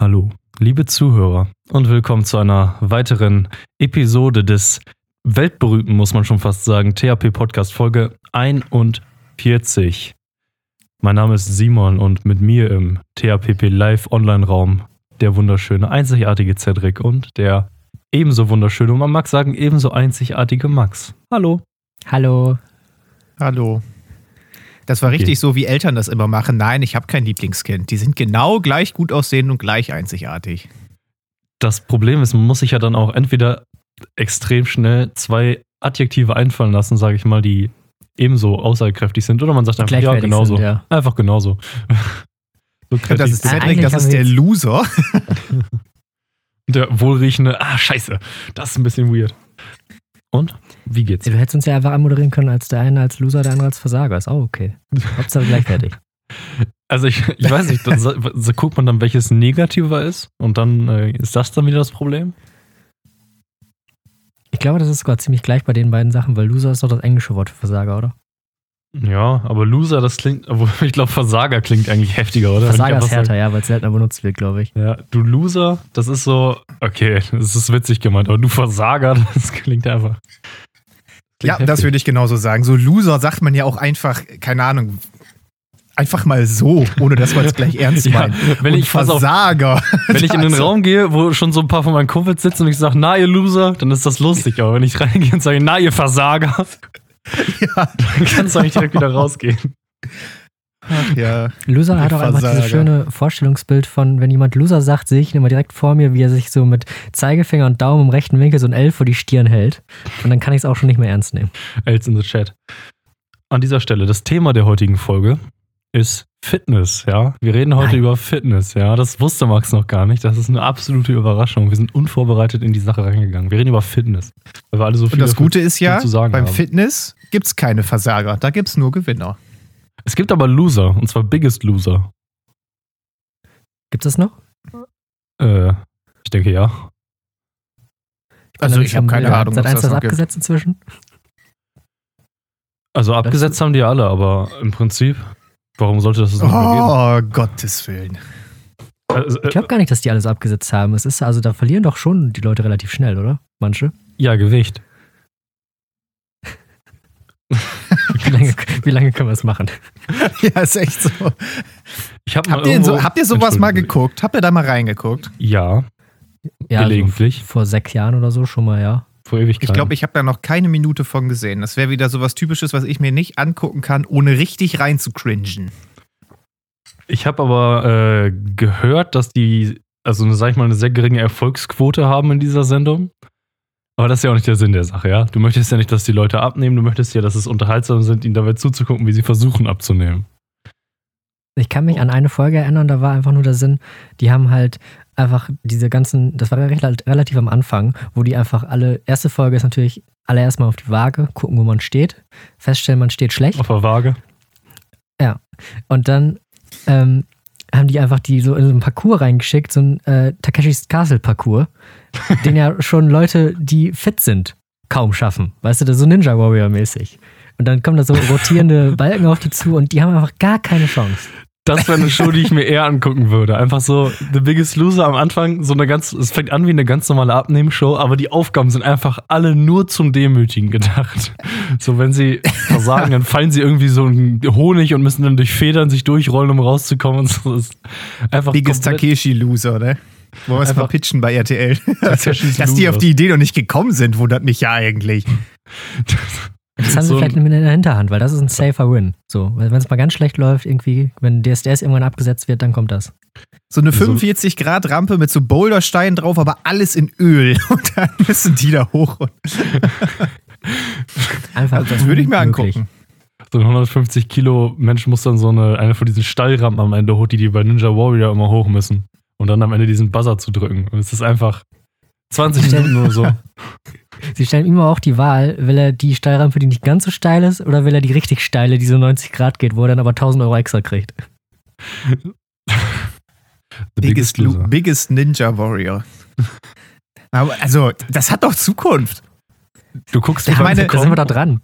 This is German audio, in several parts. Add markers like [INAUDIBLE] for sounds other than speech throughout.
Hallo, liebe Zuhörer und willkommen zu einer weiteren Episode des weltberühmten, muss man schon fast sagen, THP Podcast Folge 41. Mein Name ist Simon und mit mir im THPP Live Online Raum der wunderschöne, einzigartige Cedric und der ebenso wunderschöne und man mag sagen ebenso einzigartige Max. Hallo. Hallo. Hallo. Das war richtig so, wie Eltern das immer machen. Nein, ich habe kein Lieblingskind. Die sind genau gleich gut aussehend und gleich einzigartig. Das Problem ist, man muss sich ja dann auch entweder extrem schnell zwei Adjektive einfallen lassen, sage ich mal, die ebenso aussagekräftig sind, oder man sagt einfach, ja, genauso. sind, ja. Einfach genauso. [LAUGHS] so Das ist Cedric, das ist der Loser. [LAUGHS] der wohlriechende, ah, scheiße, das ist ein bisschen weird. Und? Wie geht's? Du hättest uns ja einfach anmoderieren können als der eine als Loser, der andere als Versager. Ist auch okay. Hauptsache gleichwertig. [LAUGHS] Also ich, ich weiß nicht, dann, so, so guckt man dann, welches negativer ist und dann äh, ist das dann wieder das Problem? Ich glaube, das ist sogar ziemlich gleich bei den beiden Sachen, weil Loser ist doch das englische Wort für Versager, oder? Ja, aber Loser, das klingt, obwohl [LAUGHS] ich glaube, Versager klingt eigentlich heftiger, oder? Versager ist härter, ja, weil es seltener benutzt wird, glaube ich. Ja, du Loser, das ist so, okay, das ist witzig gemeint, aber du Versager, [LAUGHS] das klingt einfach. Ja, klingt das heftig. würde ich genauso sagen. So Loser sagt man ja auch einfach, keine Ahnung, einfach mal so, ohne dass man es gleich [LAUGHS] ernst Ja, meint. wenn Und ich, pass auf, Versager. wenn ich in den Raum gehe, wo schon so ein paar von meinen Kumpels sitzen und ich sage, na ihr Loser, dann ist das lustig, aber wenn ich reingehe und sage, na ihr Versager, [LAUGHS] Ja, dann kannst du eigentlich direkt wieder rausgehen. ach ja. Loser hat auch einfach dieses schöne Vorstellungsbild von, wenn jemand Loser sagt, sehe ich ihn immer direkt vor mir, wie er sich so mit Zeigefinger und Daumen im rechten Winkel so ein L vor die Stirn hält. Und dann kann ich es auch schon nicht mehr ernst nehmen. Els in the Chat. An dieser Stelle, das Thema der heutigen Folge ist Fitness, ja. Wir reden heute Nein. über Fitness, ja. Das wusste Max noch gar nicht. Das ist eine absolute Überraschung. Wir sind unvorbereitet in die Sache reingegangen. Wir reden über Fitness. Weil wir alle so viel Und das Gute ist ja, viel zu sagen beim haben. Fitness gibt es keine Versager, da gibt es nur Gewinner. Es gibt aber Loser, und zwar Biggest Loser. Gibt es noch? Äh, ich denke ja. Also ich habe keine Ahnung, Seit eins das das noch gibt. abgesetzt inzwischen? Also abgesetzt haben die alle, aber im Prinzip, warum sollte das so nicht mehr Oh, Gottes Willen. geben? Also, Ich glaube gar nicht, dass die alles abgesetzt haben. Es ist also, da verlieren doch schon die Leute relativ schnell, oder? Manche. ja, Gewicht. [LAUGHS] Wie lange, wie lange können wir es machen? [LAUGHS] Ja, ist echt so. Ich hab Habt ihr, irgendwo- so, habt ihr sowas mal geguckt? Habt ihr da mal reingeguckt? Ja, Ja, Gelegentlich. So vor sechs Jahren oder so schon mal, ja. Vor Ewigkeiten. Ich glaube, ich habe da noch keine Minute von gesehen. Das wäre wieder sowas Typisches, was ich mir nicht angucken kann, ohne richtig rein zu cringen. Ich habe aber äh, gehört, dass die, also sag ich mal, eine sehr geringe Erfolgsquote haben in dieser Sendung. Aber das ist ja auch nicht der Sinn der Sache, ja. Du möchtest ja nicht, dass die Leute abnehmen, du möchtest ja, dass es unterhaltsam sind, ihnen dabei zuzugucken, wie sie versuchen abzunehmen. Ich kann mich an eine Folge erinnern, da war einfach nur der Sinn, die haben halt einfach diese ganzen, das war relativ am Anfang, wo die einfach alle, erste Folge ist natürlich alle erstmal auf die Waage, gucken, wo man steht, feststellen, man steht schlecht Auf der Waage. und dann ähm, haben die einfach die so in so einen Parcours reingeschickt, so ein äh, Takeshis Castle Parcours, [LAUGHS] den ja schon Leute, die fit sind, kaum schaffen. Weißt du, das ist so Ninja Warrior mäßig. Und dann kommen da so rotierende [LAUGHS] Balken auf die zu und die haben einfach gar keine Chance. Das wäre eine Show, die ich mir eher angucken würde. Einfach so The Biggest Loser am Anfang, so eine ganz, es fängt an wie eine ganz normale Abnehmenshow, aber die Aufgaben sind einfach alle nur zum Demütigen gedacht. So, wenn sie versagen, dann fallen sie irgendwie so in Honig und müssen dann durch Federn sich durchrollen, um rauszukommen. So. Ist einfach Biggest komplett- Takeshi-Loser, ne? Wollen wir es mal pitchen bei RTL? [LAUGHS] Dass die auf Loser. die Idee noch nicht gekommen sind, wundert mich ja eigentlich. [LAUGHS] Das haben sie So vielleicht in der Hinterhand, weil das ist ein safer Win. So, wenn es mal ganz schlecht läuft, irgendwie, wenn DSDS irgendwann abgesetzt wird, dann kommt das. So eine So- 45-Grad-Rampe mit so Bouldersteinen drauf, aber alles in Öl. [LAUGHS] Und dann müssen die da hoch. [LAUGHS] Einfach also das würde ich mir unmöglich. angucken. So ein 150 Kilo Mensch muss dann so eine, eine von diesen Stallrampen am Ende hoch, die die bei Ninja Warrior immer hoch müssen. Und dann am Ende diesen Buzzer zu drücken. Und es ist einfach 20 Minuten nur so. [LAUGHS] Sie stellen immer auch die Wahl, will er die Steilrampe, die nicht ganz so steil ist, oder will er die richtig steile, die so 90 Grad geht, wo er dann aber 1000 Euro extra kriegt. [LAUGHS] The Biggest, Lu- biggest Ninja Warrior. [LAUGHS] Aber also, das hat doch Zukunft. Du guckst Ich meine- Da sind wir da dran.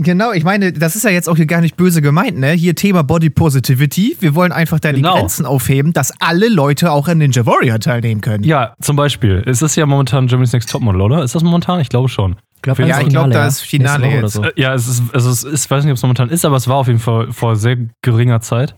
Genau, ich meine, das ist ja jetzt auch hier gar nicht böse gemeint, ne? Hier Thema Body Positivity. Wir wollen einfach da Genau. die Grenzen aufheben, dass alle Leute auch an Ninja Warrior teilnehmen können. Ja, zum Beispiel. Es ist ja momentan Germany's Next Topmodel, oder? Ist das momentan? Ich glaube schon. Ich glaube, Ja, ich glaub, da ist Finale Oder jetzt. so. Äh, Ja, es ist, also es ist, ich weiß nicht, ob es momentan ist, aber es war auf jeden Fall vor sehr geringer Zeit.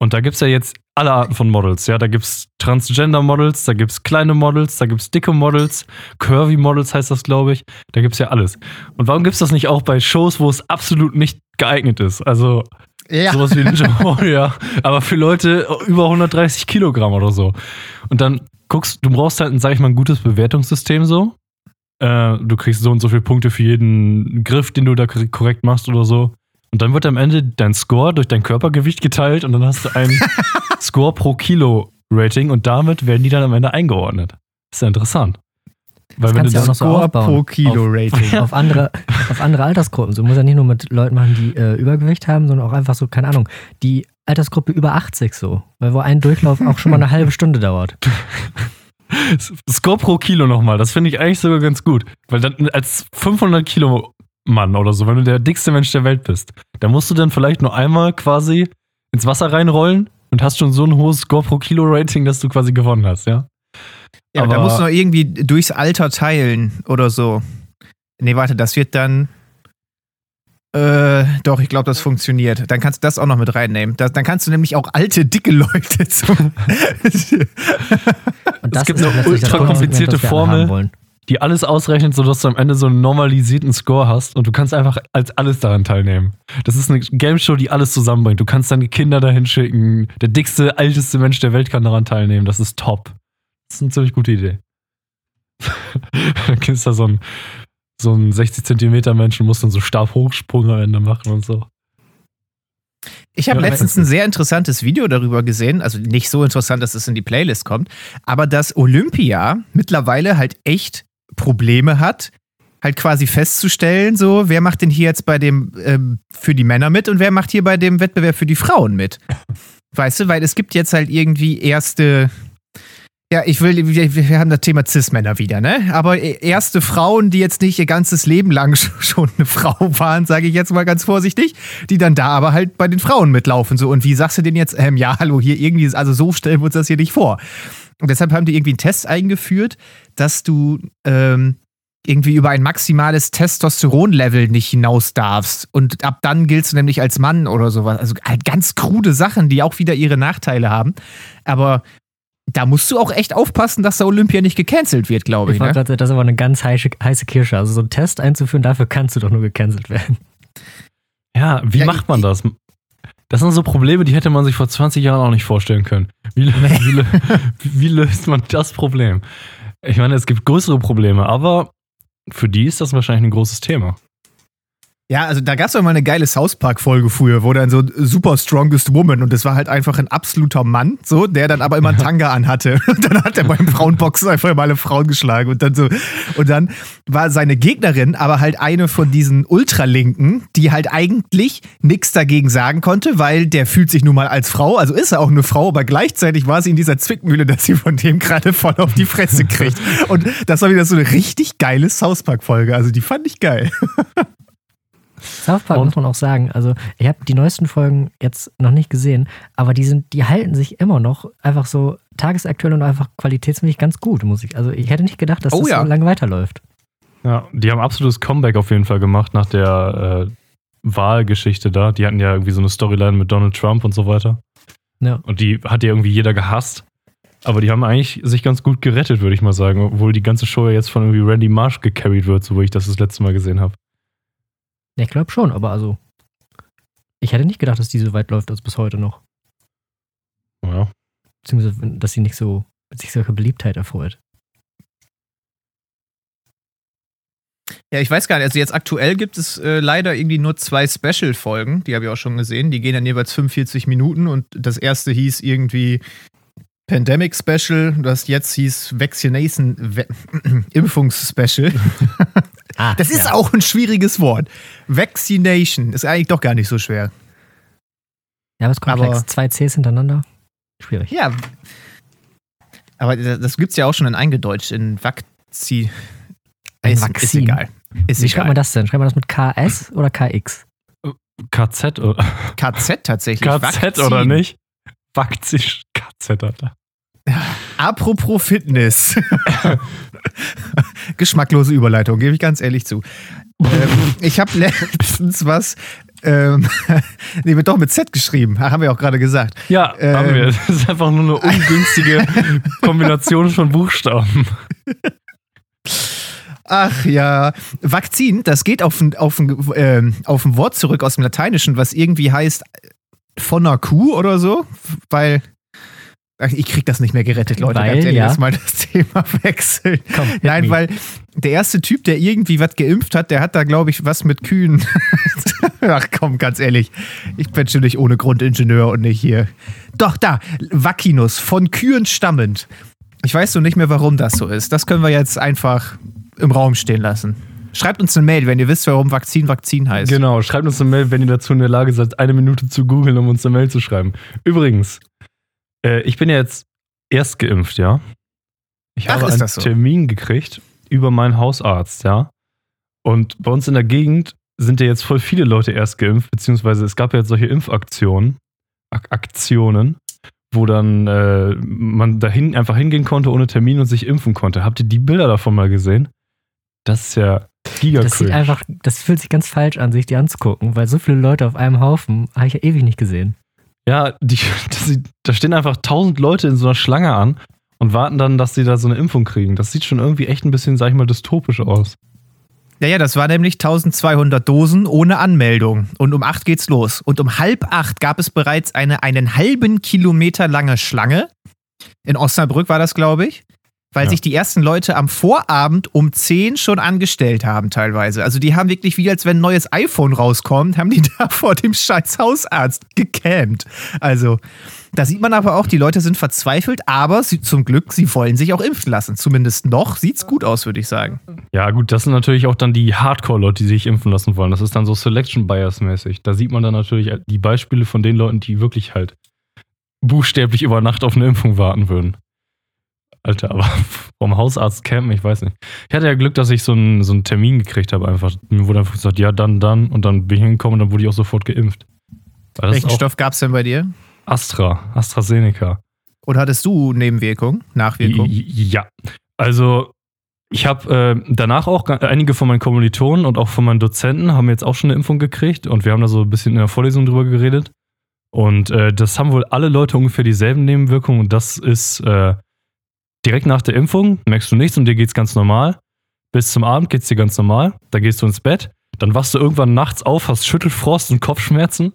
Und da gibt es ja jetzt alle Arten von Models. Ja, da gibt es Transgender-Models, da gibt es kleine Models, da gibt es dicke Models, Curvy-Models heißt das, glaube ich. Da gibt es ja alles. Und warum gibt es das nicht auch bei Shows, wo es absolut nicht geeignet ist? Also Ja. sowas wie Ninja Warrior, aber für Leute über 130 Kilogramm oder so. Und dann guckst, du brauchst halt, ein, sag ich mal, ein gutes Bewertungssystem so. Äh, du kriegst so und so viele Punkte für jeden Griff, den du da kor- korrekt machst oder so. Und dann wird am Ende dein Score durch dein Körpergewicht geteilt und dann hast du ein [LAUGHS] Score pro Kilo Rating und damit werden die dann am Ende eingeordnet. Ist ja interessant. Weil Das wenn du ja auch das noch so Score aufbauen. pro Kilo Rating. [LAUGHS] auf andere, auf andere Altersgruppen. So muss ja nicht nur mit Leuten machen, die äh, Übergewicht haben, sondern auch einfach so, keine Ahnung, die Altersgruppe über 80 so. Weil wo ein Durchlauf auch schon mal eine halbe Stunde dauert. [LAUGHS] Score pro Kilo nochmal, das finde ich eigentlich sogar ganz gut. Weil dann als 500 Kilo Mann oder so, wenn du der dickste Mensch der Welt bist, da musst du dann vielleicht nur einmal quasi ins Wasser reinrollen und hast schon so ein hohes Score pro Kilo Rating, dass du quasi gewonnen hast, ja? Ja, aber da musst du noch irgendwie durchs Alter teilen oder so. Nee, warte, das wird dann. Äh, doch, ich glaube, das funktioniert. Dann kannst du das auch noch mit reinnehmen. Das, dann kannst du nämlich auch alte, dicke Leute zum. Und [LAUGHS] [LAUGHS] Es gibt ist eine ultra komplizierte Formel. Die alles ausrechnet, sodass du am Ende so einen normalisierten Score hast und du kannst einfach als alles daran teilnehmen. Das ist eine Game Show, die alles zusammenbringt. Du kannst deine Kinder dahin schicken. Der dickste, älteste Mensch der Welt kann daran teilnehmen. Das ist top. Das ist eine ziemlich gute Idee. [LAUGHS] dann es da so einen, so einen 60 Zentimeter Menschen, muss dann so Stabhochsprung am Ende machen und so. Ich habe Ja, letztens ein sehr interessantes Video darüber gesehen, also nicht so interessant, dass es in die Playlist kommt, aber dass Olympia mittlerweile halt echt Probleme hat, halt quasi festzustellen, so, wer macht denn hier jetzt bei dem ähm, für die Männer mit und wer macht hier bei dem Wettbewerb für die Frauen mit? [LAUGHS] Weißt du, weil es gibt jetzt halt irgendwie erste. Ja, ich will, wir, wir haben das Thema Cis-Männer wieder, ne? Aber erste Frauen, die jetzt nicht ihr ganzes Leben lang [LAUGHS] schon eine Frau waren, sage ich jetzt mal ganz vorsichtig, die dann da aber halt bei den Frauen mitlaufen. So, und wie sagst du denn jetzt, ähm, ja, hallo, hier irgendwie ist, also so stellen wir uns das hier nicht vor. Und deshalb haben die irgendwie einen Test eingeführt, dass du ähm, irgendwie über ein maximales Testosteronlevel nicht hinaus darfst. Und ab dann giltst du nämlich als Mann oder sowas. Also halt ganz krude Sachen, die auch wieder ihre Nachteile haben. Aber da musst du auch echt aufpassen, dass der Olympia nicht gecancelt wird, glaube Ich ich. Ne? das ist aber eine ganz heiße, heiße Kirsche. Also so einen Test einzuführen, dafür kannst du doch nur gecancelt werden. Ja, wie Ja, macht man das? Das sind so Probleme, die hätte man sich vor 20 Jahren auch nicht vorstellen können. Wie, wie, [LAUGHS] wie löst man das Problem? Ich meine, es gibt größere Probleme, aber für die ist das wahrscheinlich ein großes Thema. Ja, also da gab es doch mal eine geile South Park-Folge früher, wo dann so Super Strongest Woman und das war halt einfach ein absoluter Mann, so, der dann aber immer einen Tanga anhatte. [LAUGHS] Und dann hat er beim Frauenboxen einfach mal alle Frauen geschlagen und dann so. Und dann war seine Gegnerin aber halt eine von diesen Ultralinken, die halt eigentlich nichts dagegen sagen konnte, weil der fühlt sich nun mal als Frau, also ist er auch eine Frau, aber gleichzeitig war sie in dieser Zwickmühle, dass sie von dem gerade voll auf die Fresse kriegt. Und das war wieder so eine richtig geile South Park-Folge. Also die fand ich geil. [LAUGHS] South Park Und? muss man auch sagen. Also, ich habe die neuesten Folgen jetzt noch nicht gesehen, aber die sind, die halten sich immer noch einfach so tagesaktuell und einfach qualitätsmäßig ganz gut, muss ich. Also, ich hätte nicht gedacht, dass Oh das ja. so lange weiterläuft. Ja, die haben absolutes Comeback auf jeden Fall gemacht nach der äh, Wahlgeschichte da. Die hatten ja irgendwie so eine Storyline mit Donald Trump und so weiter. Ja. Und die hat ja irgendwie jeder gehasst. Aber die haben eigentlich sich ganz gut gerettet, würde ich mal sagen. Obwohl die ganze Show ja jetzt von irgendwie Randy Marsh gecarried wird, so wo ich das das letzte Mal gesehen habe. Ja, Ich glaube schon, aber also, ich hätte nicht gedacht, dass die so weit läuft als bis heute noch. Ja. Beziehungsweise, dass sie nicht so, sich solche Beliebtheit erfreut. Ja, ich weiß gar nicht. Also jetzt aktuell gibt es äh, leider irgendwie nur zwei Special-Folgen. Die habe ich auch schon gesehen. Die gehen dann jeweils 45 Minuten und das erste hieß irgendwie Pandemic Special. Das jetzt hieß Vaccination We [CLEARS THROAT] Impfungs-Special. [LAUGHS] Ah, Das ist auch ein schwieriges Wort. Vaccination ist eigentlich doch gar nicht so schwer. Ja, aber es ist komplex. aber- Zwei Cs hintereinander. Schwierig. Ja. Aber das gibt es ja auch schon in eingedeutscht, in Vakzi. Ein Ist, ist egal. Ist Wie schreibt man das denn? Schreibt man das mit KS oder KX? KZ oder, KZ tatsächlich. KZ Vakzin. oder nicht? Vakzin, KZ, Alter. Apropos Fitness. [LAUGHS] [LAUGHS] Geschmacklose Überleitung, gebe ich ganz ehrlich zu. ähm, ich habe letztens was, ähm, [LAUGHS] nee, wird doch mit Z geschrieben, haben wir auch gerade gesagt. Ja, Ähm. haben wir. Das ist einfach nur eine ungünstige [LAUGHS] Kombination von Buchstaben. Ach ja, Vakzin, das geht auf ein, auf, ein, ähm, auf ein Wort zurück aus dem Lateinischen, was irgendwie heißt von einer Kuh oder so, weil ich krieg das nicht mehr gerettet, Leute. Weil, ganz ehrlich, ja. mal das [LAUGHS] Thema wechseln. Komm, Nein, me. weil der erste Typ, der irgendwie was geimpft hat, der hat da, glaube ich, was mit Kühen. [LAUGHS] Ach komm, ganz ehrlich. Ich bin natürlich ohne Grundingenieur und nicht hier. Doch, da, Vaccinus, von Kühen stammend. Ich weiß nur nicht mehr, warum das so ist. Das können wir jetzt einfach im Raum stehen lassen. Schreibt uns eine Mail, wenn ihr wisst, warum Vakzin Vakzin heißt. Genau, schreibt uns eine Mail, wenn ihr dazu in der Lage seid, eine Minute zu googeln, um uns eine Mail zu schreiben. Übrigens, äh, ich bin ja jetzt erst geimpft, ja. Ich Ach, habe ist einen das so? Termin gekriegt über meinen Hausarzt, ja. Und bei uns in der Gegend sind ja jetzt voll viele Leute erst geimpft, beziehungsweise es gab ja jetzt solche Impfaktionen, Ak Aktionen, wo dann äh, man dahin einfach hingehen konnte ohne Termin und sich impfen konnte. Habt ihr die Bilder davon mal gesehen? Das ist ja giga Das sieht einfach, das fühlt sich ganz falsch an, sich die anzugucken, weil so viele Leute auf einem Haufen habe ich ja ewig nicht gesehen. Ja, die, [LAUGHS] sieht, da stehen einfach tausend Leute in so einer Schlange an und warten dann, dass sie da so eine Impfung kriegen. Das sieht schon irgendwie echt ein bisschen, sag ich mal, dystopisch aus. Ja, ja, das war nämlich 1200 Dosen ohne Anmeldung. Und um acht geht's los. Und um halb acht gab es bereits eine einen halben Kilometer lange Schlange. In Osnabrück war das, glaube ich. Weil Ja. sich die ersten Leute am Vorabend um 10 schon angestellt haben, teilweise. Also die haben wirklich, wie als wenn ein neues iPhone rauskommt, haben die [LAUGHS] da vor dem scheiß Hausarzt gecampt. Also, da sieht man aber auch, die Leute sind verzweifelt, aber sie, zum Glück, sie wollen sich auch impfen lassen. Zumindest noch sieht's gut aus, würde ich sagen. Ja, gut, das sind natürlich auch dann die Hardcore-Leute, die sich impfen lassen wollen. Das ist dann so Selection Bias-mäßig. Da sieht man dann natürlich die Beispiele von den Leuten, die wirklich halt buchstäblich über Nacht auf eine Impfung warten würden. Alter, aber [LAUGHS] vom Hausarzt campen, ich weiß nicht. Ich hatte ja Glück, dass ich so einen, so einen Termin gekriegt habe einfach. Mir wurde einfach gesagt, ja, dann, dann. Und dann bin ich hingekommen und dann wurde ich auch sofort geimpft. Welchen Stoff gab's denn bei dir? Astra, AstraZeneca. Oder hattest du Nebenwirkungen, Nachwirkungen? Ja. Also, ich habe äh, danach auch einige von meinen Kommilitonen und auch von meinen Dozenten haben jetzt auch schon eine Impfung gekriegt und wir haben da so ein bisschen in der Vorlesung drüber geredet. Und äh, das haben wohl alle Leute ungefähr dieselben Nebenwirkungen und das ist äh, direkt nach der Impfung merkst du nichts und dir geht's ganz normal. Bis zum Abend geht's dir ganz normal. Da gehst du ins Bett. Dann wachst du irgendwann nachts auf, hast Schüttelfrost und Kopfschmerzen.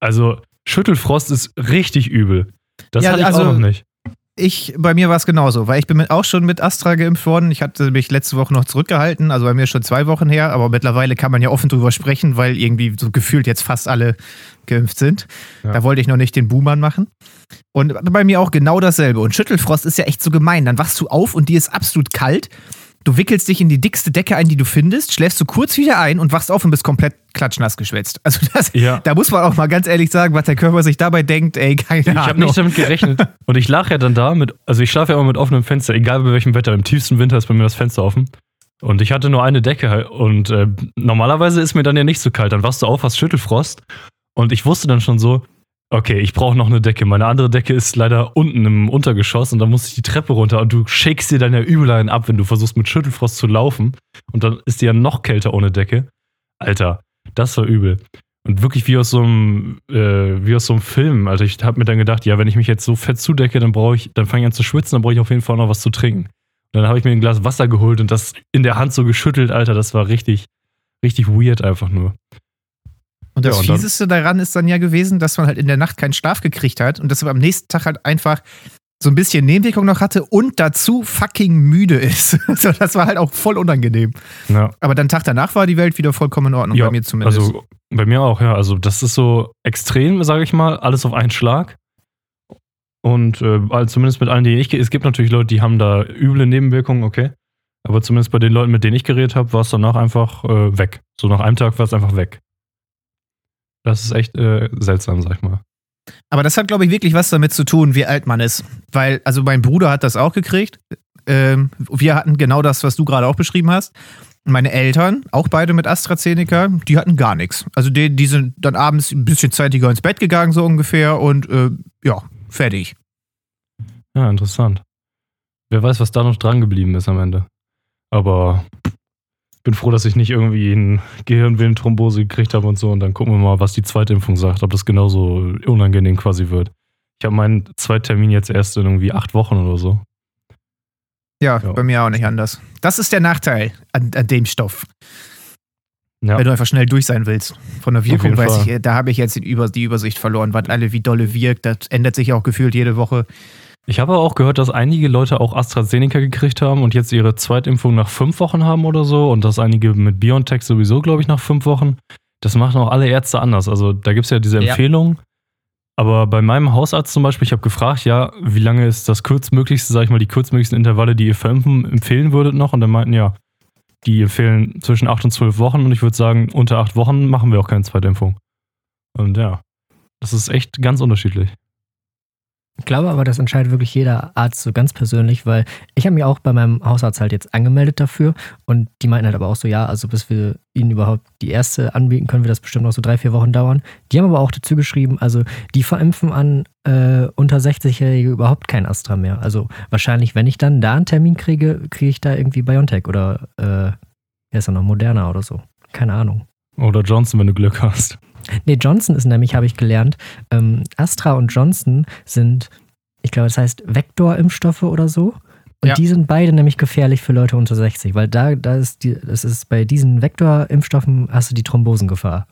Also, Schüttelfrost ist richtig übel. Das Ja, hatte ich also- auch noch nicht. Ich, bei mir war es genauso, weil ich bin mit, auch schon mit Astra geimpft worden. Ich hatte mich letzte Woche noch zurückgehalten, also bei mir schon zwei Wochen her, aber mittlerweile kann man ja offen drüber sprechen, weil irgendwie so gefühlt jetzt fast alle geimpft sind. Ja. Da wollte ich noch nicht den Buhmann machen. Und bei mir auch genau dasselbe. Und Schüttelfrost ist ja echt so gemein. Dann wachst du auf und dir ist absolut kalt. Du wickelst dich in die dickste Decke ein, die du findest, schläfst du kurz wieder ein und wachst auf und bist komplett klatschnass geschwitzt. Also das, Ja. da muss man auch mal ganz ehrlich sagen, was der Körper sich dabei denkt, ey, keine Ich habe Ahnung. nicht damit gerechnet. Und ich lag ja dann da mit, also ich schlafe ja immer mit offenem Fenster, egal bei welchem Wetter. Im tiefsten Winter ist bei mir das Fenster offen. Und ich hatte nur eine Decke halt. Und äh, normalerweise ist mir dann ja nicht so kalt. Dann wachst du auf, hast Schüttelfrost. Und ich wusste dann schon so, okay, ich brauche noch eine Decke. Meine andere Decke ist leider unten im Untergeschoss und dann musste ich die Treppe runter und du shakest dir dann ja übel einen ab, wenn du versuchst mit Schüttelfrost zu laufen. Und dann ist die ja noch kälter ohne Decke. Alter, das war übel. Und wirklich wie aus so einem, äh, wie aus so einem Film. Also ich habe mir dann gedacht, ja, wenn ich mich jetzt so fett zudecke, dann brauche ich, dann fange ich an zu schwitzen, dann brauche ich auf jeden Fall noch was zu trinken. Und dann habe ich mir ein Glas Wasser geholt und das in der Hand so geschüttelt, Alter, das war richtig, richtig weird einfach nur. Und das Ja, und Fieseste daran ist dann ja gewesen, dass man halt in der Nacht keinen Schlaf gekriegt hat und dass man am nächsten Tag halt einfach so ein bisschen Nebenwirkung noch hatte und dazu fucking müde ist. [LAUGHS] Also das war halt auch voll unangenehm. Ja, Aber dann Tag danach war die Welt wieder vollkommen in Ordnung, Ja, bei mir zumindest. also bei mir auch, ja. Also das ist so extrem, sage ich mal, alles auf einen Schlag. Und äh, zumindest mit allen, die ich, es gibt natürlich Leute, die haben da üble Nebenwirkungen, okay. Aber zumindest bei den Leuten, mit denen ich geredet habe, war es danach einfach äh, weg. So nach einem Tag war es einfach weg. Das ist echt äh, seltsam, sag ich mal. Aber das hat, glaube ich, wirklich was damit zu tun, wie alt man ist. Weil, also mein Bruder hat das auch gekriegt. Ähm, wir hatten genau das, was du gerade auch beschrieben hast. Meine Eltern, auch beide mit AstraZeneca, die hatten gar nichts. Also die, die sind dann abends ein bisschen zeitiger ins Bett gegangen, so ungefähr, und äh, ja, fertig. Ja, interessant. Wer weiß, was da noch dran geblieben ist am Ende. Aber bin froh, dass ich nicht irgendwie eine Gehirnvenenthrombose gekriegt habe und so. Und dann gucken wir mal, was die zweite Impfung sagt, ob das genauso unangenehm quasi wird. Ich habe meinen Zweittermin jetzt erst in irgendwie acht Wochen oder so. Ja, Ja. bei mir auch nicht anders. Das ist der Nachteil an, an dem Stoff. Ja, Wenn du einfach schnell durch sein willst. Von der Wirkung weiß Fall. ich, äh, da habe ich jetzt die Übersicht verloren, was alle wie dolle wirkt. Das ändert sich auch gefühlt jede Woche. Ich habe aber auch gehört, dass einige Leute auch AstraZeneca gekriegt haben und jetzt ihre Zweitimpfung nach fünf Wochen haben oder so und dass einige mit BioNTech sowieso, glaube ich, nach fünf Wochen. Das machen auch alle Ärzte anders. Also da gibt es ja diese Ja. Empfehlung. Aber bei meinem Hausarzt zum Beispiel, ich habe gefragt, ja, wie lange ist das kürzmöglichste, sag ich mal, die kürzmöglichsten Intervalle, die ihr verimpfen empfehlen würdet noch? Und dann meinten, ja, die empfehlen zwischen acht und zwölf Wochen und ich würde sagen, unter acht Wochen machen wir auch keine Zweitimpfung. Und ja, das ist echt ganz unterschiedlich. Ich glaube aber, das entscheidet wirklich jeder Arzt so ganz persönlich, weil ich habe mich auch bei meinem Hausarzt halt jetzt angemeldet dafür und die meinten halt aber auch so, ja, also bis wir ihnen überhaupt die erste anbieten, können wir das bestimmt noch so drei, vier Wochen dauern. Die haben aber auch dazu geschrieben, also die verimpfen an äh, unter 60-Jährige überhaupt kein Astra mehr. Also wahrscheinlich, wenn ich dann da einen Termin kriege, kriege ich da irgendwie BioNTech oder äh, wer ist da noch, Moderna oder so. Keine Ahnung. Oder Johnson, wenn du Glück hast. Nee, Johnson ist nämlich, habe ich gelernt, ähm, Astra und Johnson sind, ich glaube, das heißt Vektorimpfstoffe oder so. Und Ja. die sind beide nämlich gefährlich für Leute unter 60, weil da, da ist die, das ist bei diesen Vektorimpfstoffen hast du die Thrombosengefahr.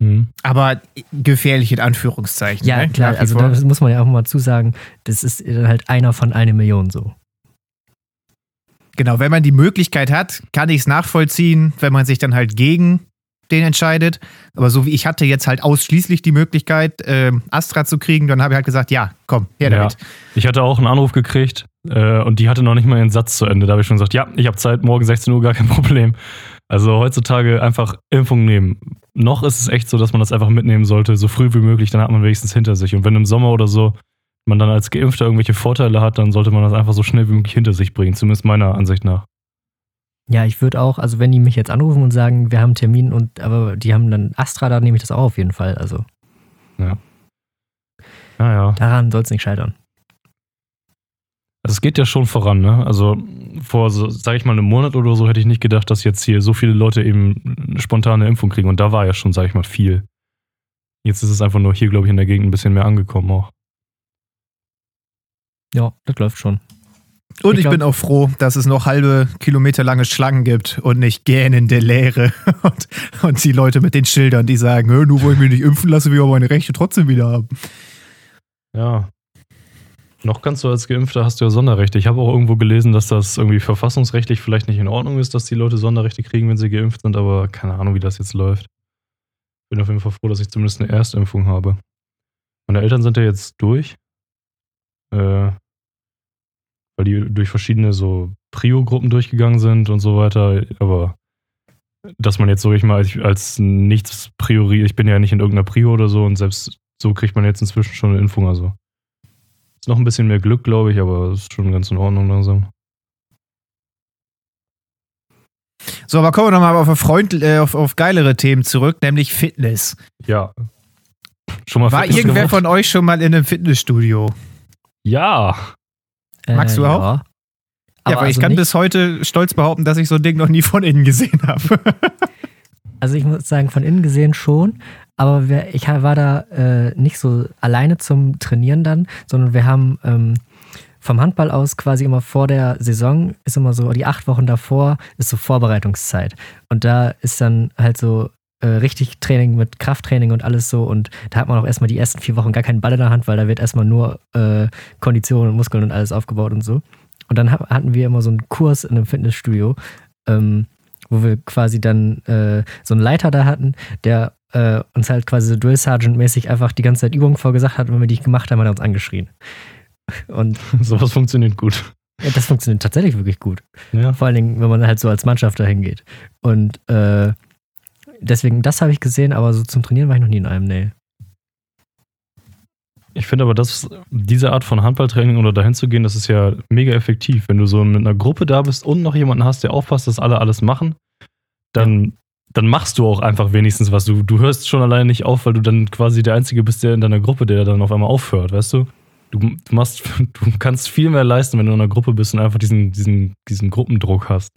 Mhm. Aber gefährlich in Anführungszeichen. Ja, ne? klar, also da muss man ja auch mal zusagen, das ist dann halt einer von eine Million so. Genau, wenn man die Möglichkeit hat, kann ich es nachvollziehen, wenn man sich dann halt gegen den entscheidet. Aber so wie ich hatte jetzt halt ausschließlich die Möglichkeit, ähm, Astra zu kriegen, dann habe ich halt gesagt, ja, komm, her Ja. damit. Ich hatte auch einen Anruf gekriegt äh, und die hatte noch nicht mal ihren Satz zu Ende. Da habe ich schon gesagt, ja, ich habe Zeit, morgen 16 Uhr, gar kein [LAUGHS] Problem. Also heutzutage einfach Impfung nehmen. Noch ist es echt so, dass man das einfach mitnehmen sollte, so früh wie möglich, dann hat man wenigstens hinter sich. Und wenn im Sommer oder so man dann als Geimpfter irgendwelche Vorteile hat, dann sollte man das einfach so schnell wie möglich hinter sich bringen, zumindest meiner Ansicht nach. Ja, ich würde auch, also wenn die mich jetzt anrufen und sagen, wir haben einen Termin und aber die haben dann Astra, dann nehme ich das auch auf jeden Fall. Also Naja. daran soll es nicht scheitern. Also es geht ja schon voran, ne? Also vor, so, sag ich mal, einem Monat oder so hätte ich nicht gedacht, dass jetzt hier so viele Leute eben eine spontane Impfung kriegen. Und da war ja schon, sag ich mal, viel. Jetzt ist es einfach nur hier, glaube ich, in der Gegend ein bisschen mehr angekommen auch. Ja, das läuft schon. Und Ich ich, bin auch froh, dass es noch halbe Kilometer lange Schlangen gibt und nicht gähnende Leere. [LAUGHS] Und, und die Leute mit den Schildern, die sagen, "Hö, nur weil ich mich nicht impfen lasse, will ich aber meine Rechte trotzdem wieder haben. Ja. Noch kannst du als Geimpfter hast du ja Sonderrechte. Ich habe auch irgendwo gelesen, dass das irgendwie verfassungsrechtlich vielleicht nicht in Ordnung ist, dass die Leute Sonderrechte kriegen, wenn sie geimpft sind, aber keine Ahnung, wie das jetzt läuft. Bin auf jeden Fall froh, dass ich zumindest eine Erstimpfung habe. Meine Eltern sind ja jetzt durch. Äh, weil die durch verschiedene so Prio-Gruppen durchgegangen sind und so weiter. Aber dass man jetzt so ich mal als, als nichts Priori, ich bin ja nicht in irgendeiner Prio oder so und selbst so kriegt man jetzt inzwischen schon eine Impfung. Also ist noch ein bisschen mehr Glück, glaube ich, aber ist schon ganz in Ordnung langsam. So, aber kommen wir nochmal auf, Freund, äh, auf, auf geilere Themen zurück, nämlich Fitness. Ja. Schon mal War Fitness irgendwer gemacht? von euch schon mal in einem Fitnessstudio? Ja. Magst du auch? Ja, ja, Aber weil ich also kann nicht- bis heute stolz behaupten, dass ich so ein Ding noch nie von innen gesehen habe. [LAUGHS] Also ich muss sagen, von innen gesehen schon, aber wir, ich war da äh, nicht so alleine zum Trainieren dann, sondern wir haben ähm, vom Handball aus quasi immer vor der Saison, ist immer so, die acht Wochen davor ist so Vorbereitungszeit. Und da ist dann halt so äh, richtig Training mit Krafttraining und alles so. Und da hat man auch erstmal die ersten vier Wochen gar keinen Ball in der Hand, weil da wird erstmal nur äh, Kondition und Muskeln und alles aufgebaut und so. Und dann ha- hatten wir immer so einen Kurs in einem Fitnessstudio, ähm, wo wir quasi dann äh, so einen Leiter da hatten, der äh, uns halt quasi so Drill Sergeant-mäßig einfach die ganze Zeit Übungen vorgesagt hat und wenn wir die gemacht haben, hat er uns angeschrien. [LAUGHS] Und [LAUGHS] Sowas funktioniert gut. ja, das funktioniert tatsächlich wirklich gut. Ja. Vor allen Dingen, wenn man halt so als Mannschaft dahin geht. Und äh, deswegen, das habe ich gesehen, aber so zum Trainieren war ich noch nie in einem, nee. Ich finde aber, dass diese Art von Handballtraining oder dahin zu gehen, das ist ja mega effektiv. Wenn du so mit einer Gruppe da bist und noch jemanden hast, der aufpasst, dass alle alles machen, dann, dann machst du auch einfach wenigstens was. Du, du hörst schon alleine nicht auf, weil du dann quasi der Einzige bist, der in deiner Gruppe, der dann auf einmal aufhört, weißt du? Du, du machst, [LAUGHS] du kannst viel mehr leisten, wenn du in einer Gruppe bist und einfach diesen, diesen, diesen Gruppendruck hast.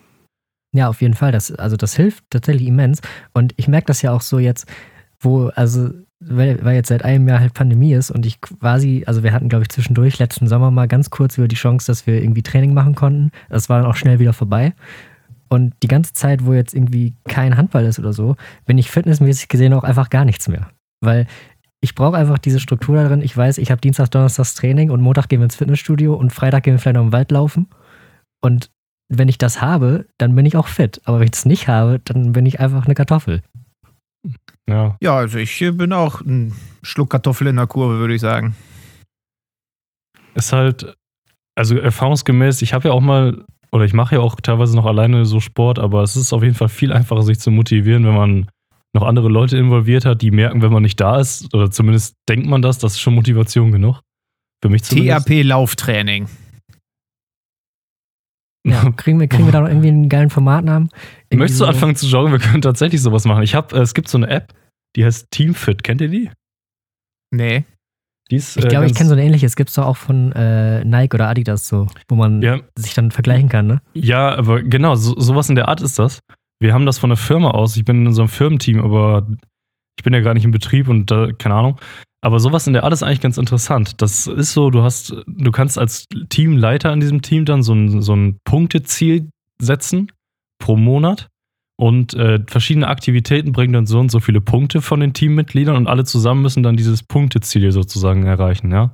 Ja, auf jeden Fall. Das, also das hilft tatsächlich immens. Und ich merke das ja auch so jetzt, wo, also, weil, weil jetzt seit einem Jahr halt Pandemie ist und ich quasi, also wir hatten, glaube ich, zwischendurch letzten Sommer mal ganz kurz über die Chance, dass wir irgendwie Training machen konnten. Das war dann auch schnell wieder vorbei. Und die ganze Zeit, wo jetzt irgendwie kein Handball ist oder so, bin ich fitnessmäßig gesehen auch einfach gar nichts mehr. Weil ich brauche einfach diese Struktur da drin. Ich weiß, ich habe Dienstag, Donnerstags Training und Montag gehen wir ins Fitnessstudio und Freitag gehen wir vielleicht noch im Wald laufen. Und wenn ich das habe, dann bin ich auch fit. Aber wenn ich das nicht habe, dann bin ich einfach eine Kartoffel. Ja. Ja, also ich bin auch ein Schluck Kartoffel in der Kurve, würde ich sagen. Ist halt, also erfahrungsgemäß, ich habe ja auch mal, oder ich mache ja auch teilweise noch alleine so Sport, aber es ist auf jeden Fall viel einfacher, sich zu motivieren, wenn man noch andere Leute involviert hat, die merken, wenn man nicht da ist, oder zumindest denkt man das, das ist schon Motivation genug. Für mich zumindest. THP-Lauftraining. Ja, [LAUGHS] kriegen wir, kriegen wir da noch irgendwie einen geilen Formatnamen? Irgendwie Möchtest du so- anfangen zu joggen? Wir können tatsächlich sowas machen. Ich habe, äh, es gibt so eine App, die heißt Teamfit. Kennt ihr die? Nee. Die ist, Ich äh, glaube, ich kenne so ein ähnliches. Gibt es doch auch von äh, Nike oder Adidas so, wo man Ja, sich dann vergleichen kann, ne? ja, aber genau, so, sowas in der Art ist das. Wir haben das von der Firma aus. Ich bin in unserem Firmenteam, aber ich bin ja gar nicht im Betrieb und da, keine Ahnung. Aber sowas in der Art ist eigentlich ganz interessant. Das ist so, du hast, du kannst als Teamleiter in diesem Team dann so ein, so ein Punkteziel setzen pro Monat und äh, verschiedene Aktivitäten bringen dann so und so viele Punkte von den Teammitgliedern und alle zusammen müssen dann dieses Punkteziel sozusagen erreichen, ja.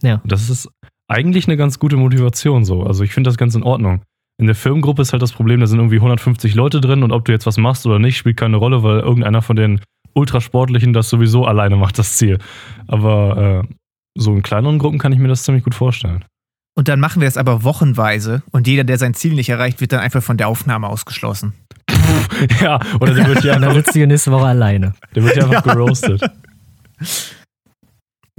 Ja. Das ist eigentlich eine ganz gute Motivation so. Also ich finde das ganz in Ordnung. In der Firmengruppe ist halt das Problem, da sind irgendwie 150 Leute drin und ob du jetzt was machst oder nicht, spielt keine Rolle, weil irgendeiner von den Ultrasportlichen das sowieso alleine macht, das Ziel. Aber äh, so in kleineren Gruppen kann ich mir das ziemlich gut vorstellen. Und dann machen wir es aber wochenweise und jeder, der sein Ziel nicht erreicht, wird dann einfach von der Aufnahme ausgeschlossen. [LAUGHS] ja, oder der wird ja [LAUGHS] Und dann sitzt du nächste Woche alleine. der wird ja einfach Ja. geroastet. [LAUGHS]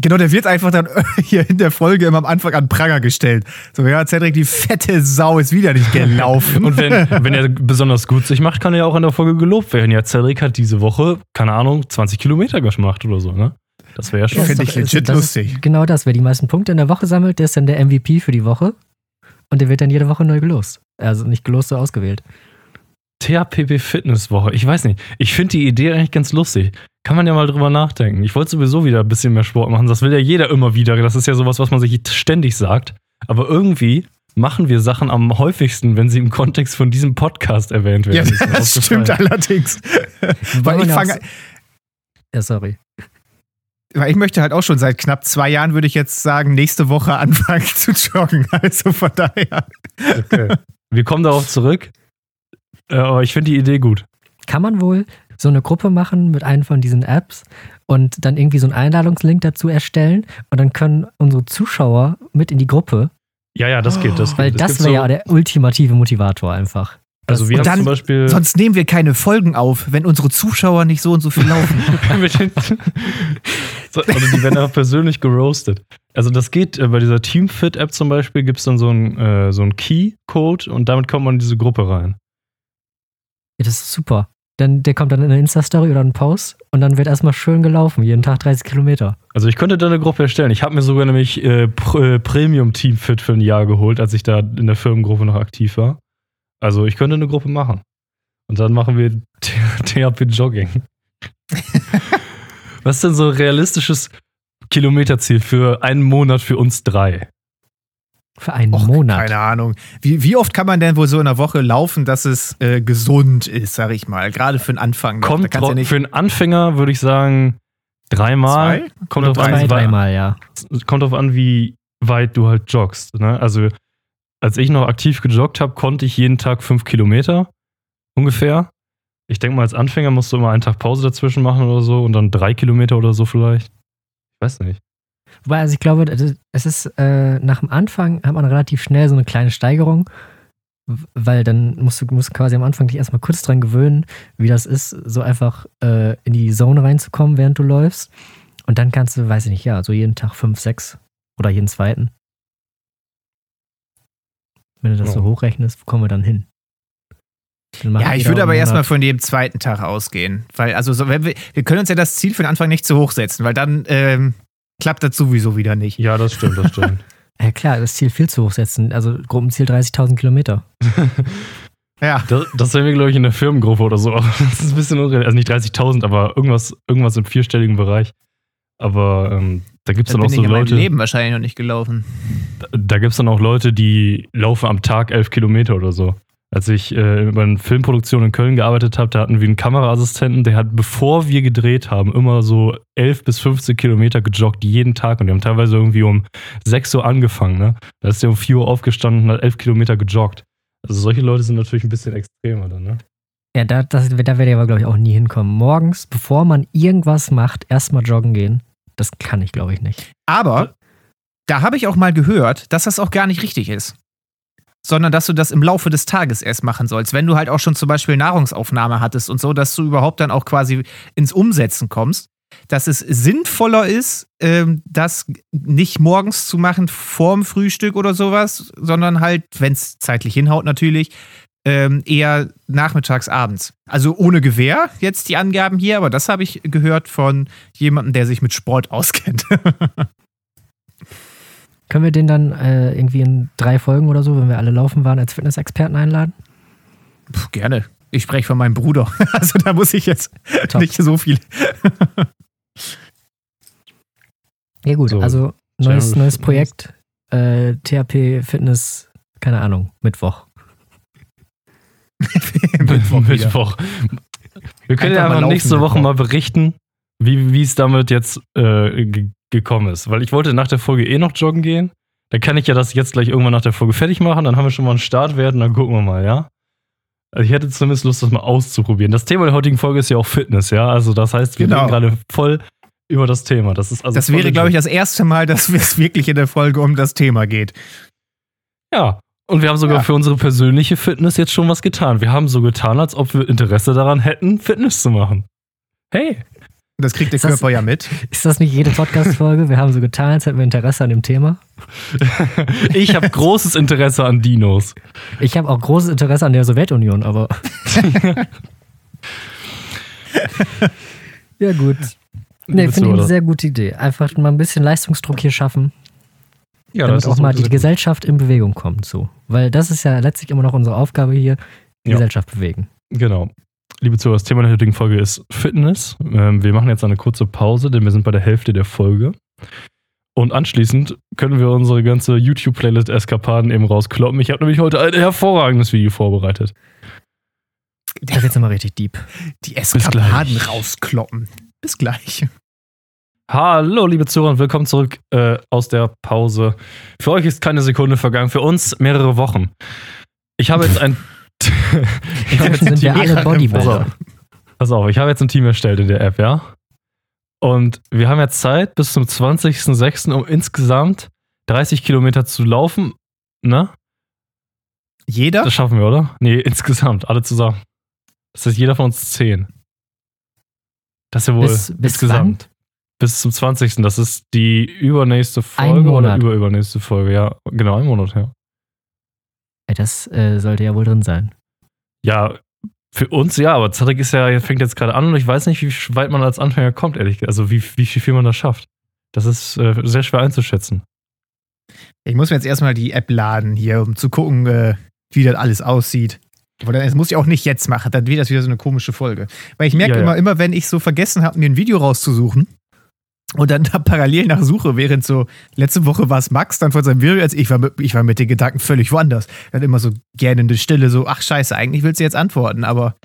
Genau, der wird einfach dann [LAUGHS] hier in der Folge immer am Anfang an Pranger gestellt. So, ja, Cedric, die fette Sau ist wieder nicht gelaufen. Und wenn, wenn er besonders gut sich macht, kann er ja auch in der Folge gelobt werden. Ja, Cedric hat diese Woche, keine Ahnung, 20 Kilometer gemacht oder so, ne? Das wäre ja schon. Finde ich legit das lustig. Genau das. Wer die meisten Punkte in der Woche sammelt, der ist dann der MVP für die Woche. Und der wird dann jede Woche neu gelost. Also nicht gelost, so ausgewählt. THPP Fitnesswoche. Ich weiß nicht. Ich finde die Idee eigentlich ganz lustig. Kann man ja mal drüber nachdenken. Ich wollte sowieso wieder ein bisschen mehr Sport machen. Das will ja jeder immer wieder. Das ist ja sowas, was man sich ständig sagt. Aber irgendwie machen wir Sachen am häufigsten, wenn sie im Kontext von diesem Podcast erwähnt werden. Ja, das aufgefallen. stimmt allerdings. [LAUGHS] Weil ich fange, Ja, sorry. weil ich möchte halt auch schon seit knapp zwei Jahren, würde ich jetzt sagen, nächste Woche anfangen [LAUGHS] zu joggen. Also von daher. Okay. Wir kommen darauf zurück. Äh, Aber ich finde die Idee gut. Kann man wohl so eine Gruppe machen mit einer von diesen Apps und dann irgendwie so einen Einladungslink dazu erstellen und dann können unsere Zuschauer mit in die Gruppe, Ja, ja, das geht. Das weil geht. Das wäre so- ja der ultimative Motivator einfach. Also wir Und haben dann- zum Beispiel. Sonst nehmen wir keine Folgen auf, wenn unsere Zuschauer nicht so und so viel laufen. [LAUGHS] so, also die werden auch persönlich geroastet. Also das geht, äh, bei dieser Teamfit-App zum Beispiel gibt es dann so einen äh, so einen Key-Code und damit kommt man in diese Gruppe rein. Ja, das ist super. Dann, der kommt dann in eine Insta-Story oder einen Post und dann wird erstmal schön gelaufen, jeden Tag 30 Kilometer. Also ich könnte da eine Gruppe erstellen. Ich habe mir sogar nämlich äh, Pr äh, Premium Teamfit für ein Jahr geholt, als ich da in der Firmengruppe noch aktiv war. Also ich könnte eine Gruppe machen. Und dann machen wir [LAUGHS] THP Jogging. [LAUGHS] Was ist denn so ein realistisches Kilometerziel für einen Monat für uns drei? Für einen Och, Monat. Keine Ahnung. Wie, wie oft kann man denn wohl so in der Woche laufen, dass es äh, gesund ist, sag ich mal? Gerade für den Anfang. Kommt kannst du drauf- ja nicht für einen Anfänger würde ich sagen dreimal. zwei? Kommt drauf, Zwei, an, dreimal, ja. kommt drauf an, wie weit du halt joggst. Ne? Also als ich noch aktiv gejoggt habe, konnte ich jeden Tag fünf Kilometer ungefähr. Ich denke mal, als Anfänger musst du immer einen Tag Pause dazwischen machen oder so und dann drei Kilometer oder so vielleicht. Ich weiß nicht. Wobei, also ich glaube, es ist äh, nach dem Anfang hat man relativ schnell so eine kleine Steigerung, weil dann musst du musst quasi am Anfang dich erstmal kurz dran gewöhnen, wie das ist, so einfach äh, in die Zone reinzukommen, während du läufst. Und dann kannst du, weiß ich nicht, ja, so jeden Tag fünf, sechs oder jeden zweiten. Wenn du das so Ja. hochrechnest, wo kommen wir dann hin? Ja, ich würde aber erstmal von dem zweiten Tag ausgehen. Weil, also, so, wir, wir können uns ja das Ziel für den Anfang nicht zu hoch setzen, weil dann ähm, klappt das sowieso wieder nicht. Ja, das stimmt, das stimmt. [LAUGHS] Ja klar, das Ziel viel zu hoch setzen. Also Gruppenziel 30.000 Kilometer. [LAUGHS] Ja. Das, das sehen wir, glaube ich, in der Firmengruppe oder so. [LAUGHS] Das ist ein bisschen unrealistisch. Also nicht 30.000, aber irgendwas, irgendwas im vierstelligen Bereich. Aber ähm, da gibt es Dann auch so ich in meinem Leute, Leben wahrscheinlich noch nicht gelaufen. da, da gibt es dann auch Leute, die laufen am Tag elf Kilometer oder so. Als ich äh, bei einer Filmproduktion in Köln gearbeitet habe, da hatten wir einen Kameraassistenten, der hat, bevor wir gedreht haben, immer so 11 bis 15 Kilometer gejoggt, jeden Tag. Und die haben teilweise irgendwie um 6 Uhr angefangen. Ne? Da ist der um 4 Uhr aufgestanden und hat 11 Kilometer gejoggt. Also solche Leute sind natürlich ein bisschen extremer dann, ne? Ja, da, das, da werde ich aber, glaube ich, auch nie hinkommen. Morgens, bevor man irgendwas macht, erstmal joggen gehen. Das kann ich, glaube ich, nicht. Aber da habe ich auch mal gehört, dass das auch gar nicht richtig ist. Sondern dass du das im Laufe des Tages erst machen sollst. Wenn du halt auch schon zum Beispiel Nahrungsaufnahme hattest und so, dass du überhaupt dann auch quasi ins Umsetzen kommst. Dass es sinnvoller ist, ähm, das nicht morgens zu machen vorm Frühstück oder sowas, sondern halt, wenn es zeitlich hinhaut natürlich, ähm, eher nachmittags, abends. Also ohne Gewehr jetzt die Angaben hier, aber das habe ich gehört von jemandem, der sich mit Sport [LAUGHS] auskennt. Können wir den dann äh, irgendwie in drei Folgen oder so, wenn wir alle laufen waren, als Fitnessexperten einladen? Puh, gerne. Ich spreche von meinem Bruder. [LAUGHS] Also da muss ich jetzt Top. nicht so viel. Ja gut, So, also neues, neues Fitness. Projekt, äh, THP Fitness, keine Ahnung, Mittwoch. [LAUGHS] Mittwoch. Mittwoch. Wir können Einfach ja einfach nächste Woche mal berichten, wie wie es damit jetzt äh, gekommen ist. Weil ich wollte nach der Folge eh noch joggen gehen. Dann kann ich ja das jetzt gleich irgendwann nach der Folge fertig machen. Dann haben wir schon mal einen Startwert und dann gucken wir mal, ja? Also ich hätte zumindest Lust, das mal auszuprobieren. Das Thema der heutigen Folge ist ja auch Fitness, ja? Also das heißt, wir Genau. reden gerade voll über das Thema. Das ist also Das wäre, glaube ich, das erste Mal, dass [LAUGHS] es wirklich in der Folge um das Thema geht. Ja. Und wir haben sogar Ja. für unsere persönliche Fitness jetzt schon was getan. Wir haben so getan, als ob wir Interesse daran hätten, Fitness zu machen. Hey, Das kriegt der Ist das- Körper ja mit. Ist das nicht jede Podcast-Folge? Wir haben so getan, als hätten wir Interesse an dem Thema. [LAUGHS] ich habe großes Interesse an Dinos. Ich habe auch großes Interesse an der Sowjetunion, aber. [LAUGHS] ja, gut. Nee, finde ich eine sehr gute Idee. Einfach mal ein bisschen Leistungsdruck hier schaffen, ja, damit das auch mal die gut. Gesellschaft in Bewegung kommt. So. Weil das ist ja letztlich immer noch unsere Aufgabe hier, die Ja. Gesellschaft bewegen. Genau. Liebe Zuhörer, das Thema der heutigen Folge ist Fitness. Ähm, wir machen jetzt eine kurze Pause, denn wir sind bei der Hälfte der Folge. Und anschließend können wir unsere ganze YouTube-Playlist-Eskapaden eben rauskloppen. Ich habe nämlich heute ein hervorragendes Video vorbereitet. Das ist jetzt immer richtig deep. Die Eskapaden gleich. rauskloppen. Bis gleich. Hallo, liebe Zuhörer, und willkommen zurück äh, aus der Pause. Für euch ist keine Sekunde vergangen, für uns mehrere Wochen. Ich habe jetzt ein. [LAUGHS] [LAUGHS] ich habe jetzt Inzwischen ein sind wir Team- alle Bodybuilder. Pass auf. Ich habe jetzt ein Team erstellt in der App, ja? Und wir haben jetzt Zeit bis zum 20.06., um insgesamt 30 Kilometer zu laufen. Ne? Jeder? Das schaffen wir, oder? Nee, insgesamt, alle zusammen. Das heißt, jeder von uns 10. Das ist ja wohl Bis- bis insgesamt. Bis zum 20. Das ist die übernächste Folge oder überübernächste Folge, ja. Genau, ein Monat, ja. Ey, Das äh, sollte ja wohl drin sein. Ja, für uns ja, aber Zadek ist ja, fängt jetzt gerade an und ich weiß nicht, wie weit man als Anfänger kommt, ehrlich gesagt. Also wie, wie viel man das schafft. Das ist äh, sehr schwer einzuschätzen. Ich muss mir jetzt erstmal die App laden hier, um zu gucken, äh, wie das alles aussieht. Aber das muss ich auch nicht jetzt machen, dann wird das wieder so eine komische Folge. Weil ich merke Ja, ja. immer, immer, wenn ich so vergessen habe, mir ein Video rauszusuchen und dann da parallel nach suche, während so, letzte Woche war es Max, dann von seinem Video, als ich war, mit, ich war mit den Gedanken völlig woanders. Dann immer so gähnende Stille, so, ach scheiße, eigentlich willst du jetzt antworten, aber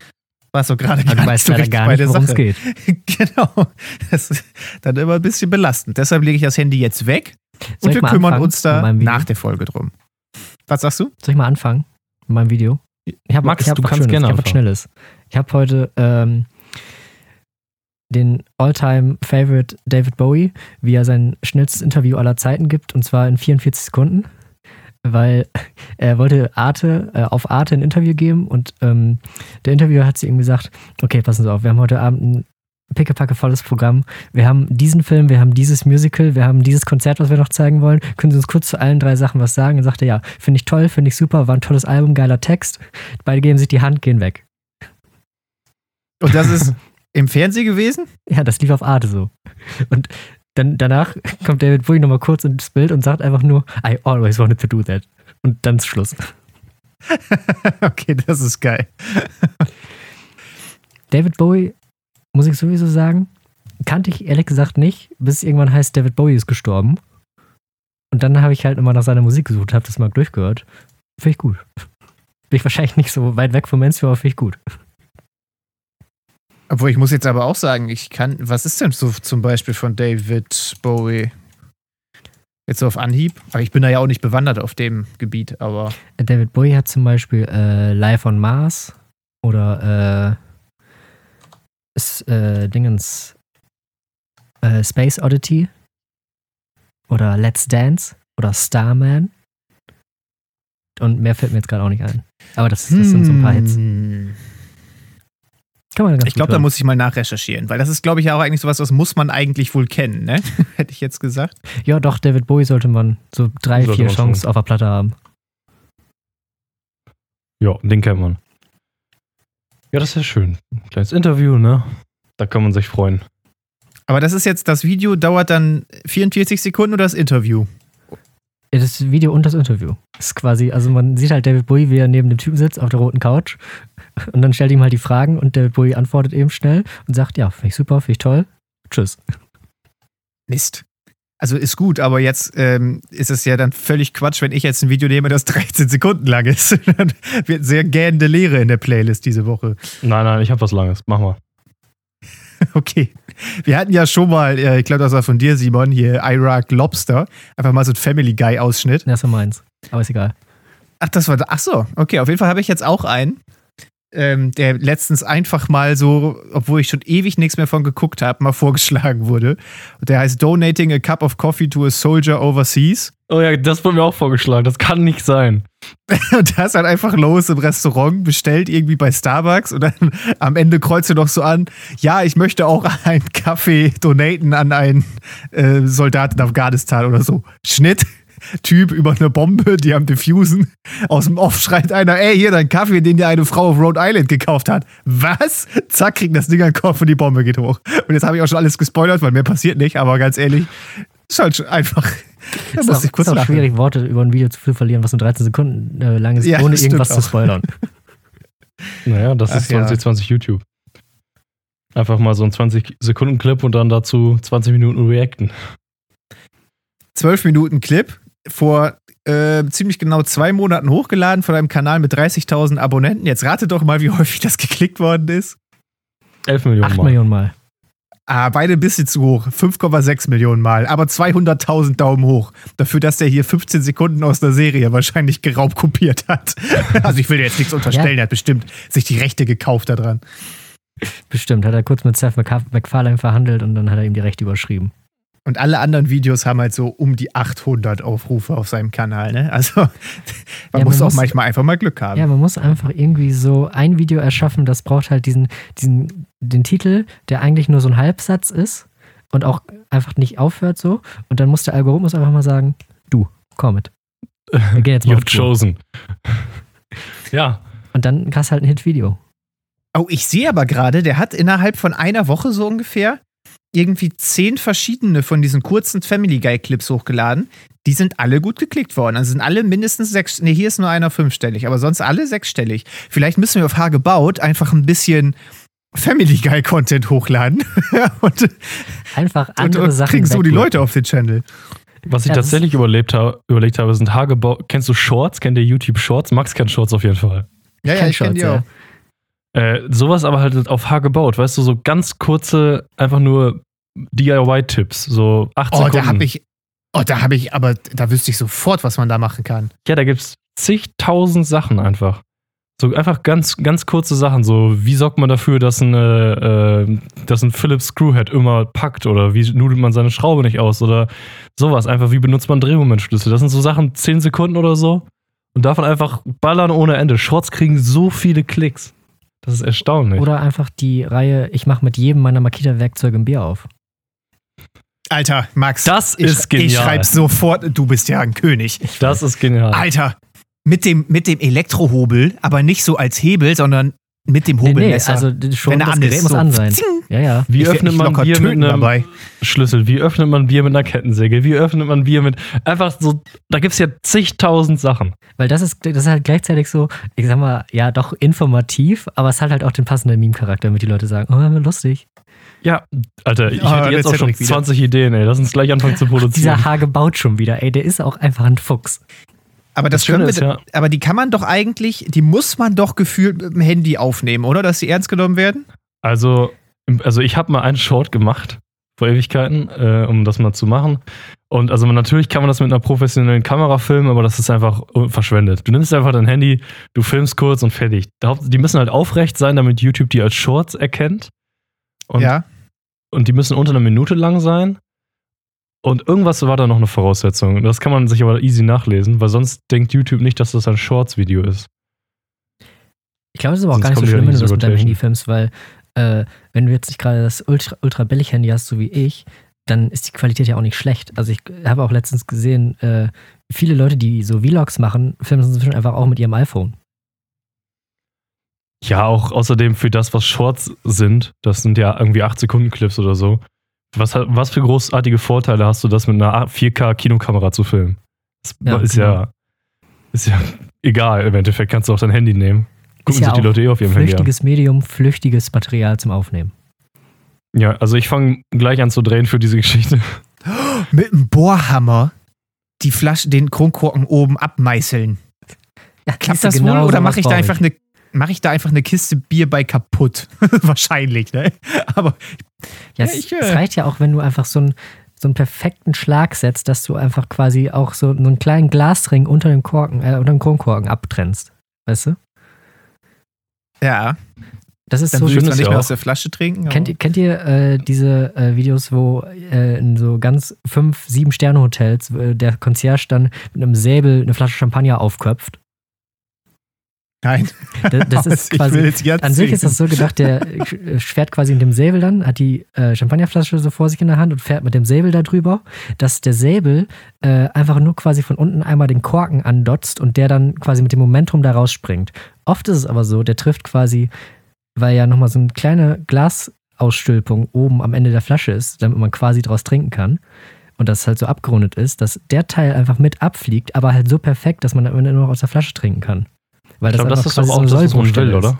war so gerade gar weißt so gar nicht, worum es geht. [LAUGHS] genau. Das ist dann immer ein bisschen belastend. Deshalb lege ich das Handy jetzt weg Soll und wir kümmern anfangen uns da nach der Folge drum. Was sagst du? Soll ich mal anfangen mit meinem Video? Ich hab, Max, ich hab du kannst Schönes, gerne Ich hab was. Schnelles. Ich habe heute ähm, den All-Time-Favorite David Bowie, wie er sein schnellstes Interview aller Zeiten gibt, und zwar in 44 Sekunden, weil [LAUGHS] er wollte Arte, äh, auf Arte ein Interview geben und ähm, der Interviewer hat zu ihm gesagt, okay, passen Sie auf, wir haben heute Abend ein pickepacke volles Programm. Wir haben diesen Film, wir haben dieses Musical, wir haben dieses Konzert, was wir noch zeigen wollen. Können Sie uns kurz zu allen drei Sachen was sagen? Und sagte, ja, finde ich toll, finde ich super, war ein tolles Album, geiler Text. Beide geben sich die Hand, gehen weg. Und das ist [LAUGHS] im Fernsehen gewesen? Ja, das lief auf Arte so. Und dann danach [LAUGHS] kommt David Bowie nochmal kurz ins Bild und sagt einfach nur, I always wanted to do that. Und dann ist Schluss. [LAUGHS] okay, das ist geil. David Bowie, muss ich sowieso sagen, kannte ich ehrlich gesagt nicht, bis es irgendwann heißt, David Bowie ist gestorben. Und dann habe ich halt immer nach seiner Musik gesucht, habe das mal durchgehört. Finde ich gut. Bin ich wahrscheinlich nicht so weit weg vom Mansfield, aber finde ich gut. Obwohl, ich muss jetzt aber auch sagen, ich kann, was ist denn so zum Beispiel von David Bowie? Jetzt so auf Anhieb. Aber ich bin da ja auch nicht bewandert auf dem Gebiet, aber. David Bowie hat zum Beispiel äh, Live on Mars oder äh, ist, äh, Dingens äh, Space Oddity oder Let's Dance oder Starman. Und mehr fällt mir jetzt gerade auch nicht ein. Aber das, das sind so ein paar Hits. Kann man ganz Ich glaube, da muss ich mal nachrecherchieren, weil das ist, glaube ich, ja auch eigentlich sowas, was muss man eigentlich wohl kennen, ne? [LAUGHS] Hätte ich jetzt gesagt. Ja, doch, David Bowie sollte man so drei, Sollte vier Songs schon. auf der Platte haben. Ja, den kennt man. Ja, das ist ja schön. Ein kleines Interview, ne? Da kann man sich freuen. Aber das ist jetzt, das Video dauert dann 44 Sekunden oder das Interview? Ja, Das Video und das Interview. Das ist quasi, also man sieht halt David Bowie, wie er neben dem Typen sitzt auf der roten Couch. [LAUGHS] Und dann stellt ihm halt die Fragen und David Bowie antwortet eben schnell und sagt, ja, finde ich super, finde ich toll. Tschüss. Mist. Also ist gut, aber jetzt ähm, ist es ja dann völlig Quatsch, wenn ich jetzt ein Video nehme, das [LAUGHS] 13 Sekunden lang ist. [LAUGHS] Dann wird sehr gähnende Leere in der Playlist diese Woche. Nein, nein, ich habe was Langes. Mach mal. [LAUGHS] Okay. Wir hatten ja schon mal, äh, ich glaube, das war von dir, Simon, hier Iraq Lobster. Einfach mal so ein Family Guy-Ausschnitt. Das war meins. Aber ist egal. Ach, das war. Ach so, okay. Auf jeden Fall habe ich jetzt auch einen, ähm, der letztens einfach mal so, obwohl ich schon ewig nichts mehr von geguckt habe, mal vorgeschlagen wurde. Und der heißt Donating a Cup of Coffee to a Soldier Overseas. Oh ja, das wurde mir auch vorgeschlagen. Das kann nicht sein. [LAUGHS] Und da ist halt einfach los im Restaurant, bestellt irgendwie bei Starbucks und dann [LAUGHS] am Ende kreuzt er noch so an, ja, ich möchte auch [LAUGHS] einen Kaffee donaten an einen äh, Soldat in Afghanistan oder so. Schnitt. Typ über eine Bombe, die am Diffusen. Aus dem Off schreit einer, ey, hier dein Kaffee, den dir eine Frau auf Rhode Island gekauft hat. Was? Zack, kriegt das Ding an den Kopf und die Bombe geht hoch. Und jetzt habe ich auch schon alles gespoilert, weil mehr passiert nicht, aber ganz ehrlich, ist halt schon einfach. Da ist muss ich kurz ist auch lachen. schwierig, Worte über ein Video zu verlieren, was nur 13 Sekunden äh, lang ist, Ja, ohne irgendwas zu auch. spoilern. [LAUGHS] Naja, das Ach ist ja. 2020 YouTube. Einfach mal so ein 20-Sekunden-Clip und dann dazu 20 Minuten reacten. 12 Minuten Clip vor äh, ziemlich genau zwei Monaten hochgeladen von einem Kanal mit 30.000 Abonnenten. Jetzt rate doch mal, wie [LAUGHS] häufig das geklickt worden ist. 11 Millionen 8 Mal. Millionen Mal. Ah, beide ein bisschen zu hoch. 5,6 Millionen Mal. Aber 200.000 Daumen hoch. Dafür, dass der hier 15 Sekunden aus der Serie wahrscheinlich geraubt kopiert hat. [LAUGHS] also ich will dir jetzt nichts unterstellen. Er hat bestimmt sich die Rechte gekauft daran. Bestimmt. Hat er kurz mit Seth MacF- MacFarlane verhandelt und dann hat er ihm die Rechte überschrieben. Und alle anderen Videos haben halt so um die 800 Aufrufe auf seinem Kanal. Ne? Also [LAUGHS] man man muss auch muss- manchmal einfach mal Glück haben. Ja, man muss einfach irgendwie so ein Video erschaffen, das braucht halt diesen, diesen, den Titel, der eigentlich nur so ein Halbsatz ist und auch einfach nicht aufhört so. Und dann muss der Algorithmus einfach mal sagen, du, komm mit. Wir gehen jetzt mal [LAUGHS] You've chosen. [LAUGHS] ja, Und dann hast du halt ein Hit-Video. Oh, ich sehe aber gerade, der hat innerhalb von einer Woche so ungefähr irgendwie zehn verschiedene von diesen kurzen Family Guy Clips hochgeladen. Die sind alle gut geklickt worden. Also sind alle mindestens sechs. Nee, hier ist nur einer fünfstellig, aber sonst alle sechsstellig. Vielleicht müssen wir auf H gebaut einfach ein bisschen Family Guy Content hochladen [LAUGHS] und, Einfach und, andere und Sachen. kriegen so die. Leute auf den Channel. was ich Ja, tatsächlich überlebt ha überlegt habe, sind Hagebau. Kennst du Shorts? Kennt ihr YouTube Shorts? Max kennt Shorts auf jeden Fall. Ja, Kenn Shorts, ja. Äh, sowas aber halt auf Haar gebaut, weißt du, so ganz kurze, einfach nur DIY-Tipps, so 8 Oh, Sekunden. da habe ich. Oh, da habe ich, aber da wüsste ich sofort, was man da machen kann. Ja, da gibt's zigtausend Sachen einfach. So einfach ganz, ganz kurze Sachen, so wie sorgt man dafür, dass ein, äh, äh, dass ein Philips Screwhead immer packt oder wie nudelt man seine Schraube nicht aus oder sowas. Einfach wie benutzt man Drehmomentschlüssel. Das sind so Sachen, 10 Sekunden oder so und davon einfach ballern ohne Ende. Shorts kriegen so viele Klicks. Das ist erstaunlich. Oder einfach die Reihe, ich mache mit jedem meiner Makita-Werkzeuge ein Bier auf. Alter, Max. Das ich, ist genial. Ich schreibe sofort, du bist ja ein König. das ist genial. Alter, mit dem, mit dem Elektrohobel, aber nicht so als Hebel, sondern mit dem Nee, nee, Hobelmesser. also schon Wenn das Gerät ist, muss so an sein. zing. Ja, ja. Wie Ich öffnet mich man Bier mit einem dabei. Schlüssel? Wie öffnet man Bier mit einer Kettensäge? Wie öffnet man Bier mit. Einfach so. Da gibt es ja zigtausend Sachen. Weil das ist, das ist halt gleichzeitig so, ich sag mal, ja, doch informativ, aber es hat halt auch den passenden Meme-Charakter, damit die Leute sagen, oh, lustig. Ja, Alter, ich Ah, hätte jetzt auch schon Cedric wieder. 20 Ideen, ey. Lass uns gleich anfangen zu produzieren. Dieser Hage baut schon wieder, ey, der ist auch einfach ein Fuchs. Aber das, Das Schöne können wir, ist ja- aber die kann man doch eigentlich, die muss man doch gefühlt mit dem Handy aufnehmen, oder? Dass sie ernst genommen werden? Also, also ich habe mal einen Short gemacht vor Ewigkeiten, äh, um das mal zu machen. Und also man- natürlich kann man das mit einer professionellen Kamera filmen, aber das ist einfach äh, verschwendet. Du nimmst einfach dein Handy, du filmst kurz und fertig. Die müssen halt aufrecht sein, damit YouTube die als Shorts erkennt. Und, ja. und die müssen unter einer Minute lang sein. Und irgendwas war da noch eine Voraussetzung. Das kann man sich aber easy nachlesen, weil sonst denkt YouTube nicht, dass das ein Shorts-Video ist. Ich glaube, es ist aber auch Sonst gar nicht so schlimm, wenn du das mit deinem. Handy filmst, weil äh, wenn du jetzt nicht gerade das ultra, ultra billig Handy hast, so wie ich, dann ist die Qualität ja auch nicht schlecht. Also ich habe auch letztens gesehen, äh, viele Leute, die so Vlogs machen, filmen es inzwischen einfach auch mit ihrem iPhone. Ja, auch außerdem für das, was Shorts sind, das sind ja irgendwie 8 Sekunden Clips oder so. Was, was für großartige Vorteile hast du, das mit einer 4K-Kinokamera zu filmen? Das Ja, ist, genau. ja, ist ja egal. Im Endeffekt kannst du auch dein Handy nehmen. Gucken ja sich die Leute eh auf ihrem Handy an. Flüchtiges Medium, flüchtiges Material zum Aufnehmen. Ja, also ich fange gleich an zu drehen für diese Geschichte. [GASPS] Mit einem Bohrhammer die Flasche, den Kronkorken oben abmeißeln. Ja, Klappt du, das genau wohl oder mache ich da einfach eine mache ich da einfach eine Kiste Bier bei kaputt? [LAUGHS] Wahrscheinlich, ne? Aber Ja, Ja, es, ich, äh, es reicht ja auch, wenn du einfach so, ein, so einen perfekten Schlag setzt, dass du einfach quasi auch so einen kleinen Glasring unter dem Korken, äh, unter dem Kronkorken abtrennst. Weißt du? ja, Das ist dann so schön nicht mehr aus der Flasche trinken. Kennt, kennt ihr äh, diese äh, Videos, wo äh, in so ganz fünf, sieben Sterne Hotels äh, der Concierge dann mit einem Säbel eine Flasche Champagner aufköpft? Nein. Das, das [LAUGHS] ist ich quasi. will jetzt jetzt An sich ist das so gedacht, der äh, fährt quasi mit dem Säbel dann, hat die äh, Champagnerflasche so vor sich in der Hand und fährt mit dem Säbel da drüber, dass der Säbel äh, einfach nur quasi von unten einmal den Korken andotzt und der dann quasi mit dem Momentum da rausspringt. Oft ist es aber so, der trifft quasi, weil ja nochmal so eine kleine Glasausstülpung oben am Ende der Flasche ist, damit man quasi draus trinken kann. Und das halt so abgerundet ist, dass der Teil einfach mit abfliegt, aber halt so perfekt, dass man am Ende nur noch aus der Flasche trinken kann. Weil Ich glaube, das einfach ist doch auch so das, was man will, oder?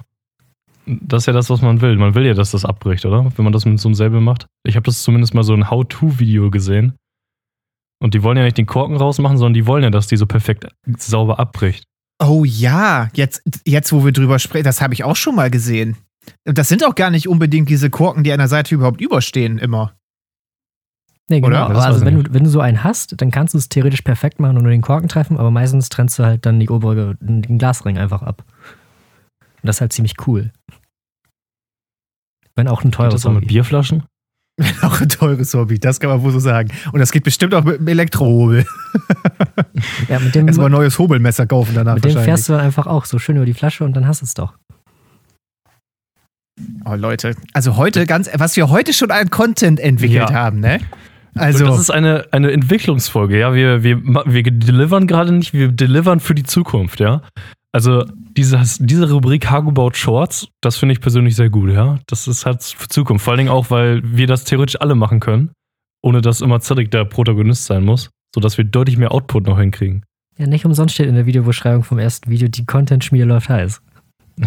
Das ist ja das, was man will. Man will ja, dass das abbricht, oder? Wenn man das mit so einem Säbel macht. Ich habe das zumindest mal so ein How-To-Video gesehen. Und die wollen ja nicht den Korken rausmachen, sondern die wollen ja, dass die so perfekt sauber abbricht. Oh ja, jetzt, jetzt wo wir drüber sprechen, das habe ich auch schon mal gesehen. Das sind auch gar nicht unbedingt diese Korken, die an der Seite überhaupt überstehen, immer. Nee, genau. Oder? Also wenn du, wenn du so einen hast, dann kannst du es theoretisch perfekt machen und nur den Korken treffen, aber meistens trennst du halt dann die obere, den Glasring einfach ab. Und das ist halt ziemlich cool. Wenn auch ein teures das auch mit Hobby. Bierflaschen? [LAUGHS] Auch ein teures Hobby, das kann man wohl so sagen. Und das geht bestimmt auch mit dem Elektrohobel. [LAUGHS] Ja, mit dem, Erstmal ein neues Hobelmesser kaufen danach mit dem fährst du dann einfach auch so schön über die Flasche und dann hast du es doch. Oh Leute, also heute ganz, was wir heute schon an Content entwickelt Ja. haben, ne? Also, Also, das ist eine, eine Entwicklungsfolge, ja. Wir, wir, wir delivern gerade nicht, wir delivern für die Zukunft, ja. Also dieses, diese Rubrik Hago baut Shorts, das finde ich persönlich sehr gut, ja. Das ist halt für Zukunft. Vor allen Dingen auch, weil wir das theoretisch alle machen können, ohne dass immer Cedric der Protagonist sein muss, sodass wir deutlich mehr Output noch hinkriegen. Ja, nicht umsonst steht in der Videobeschreibung vom ersten Video, die Content-Schmiede läuft heiß. [LAUGHS]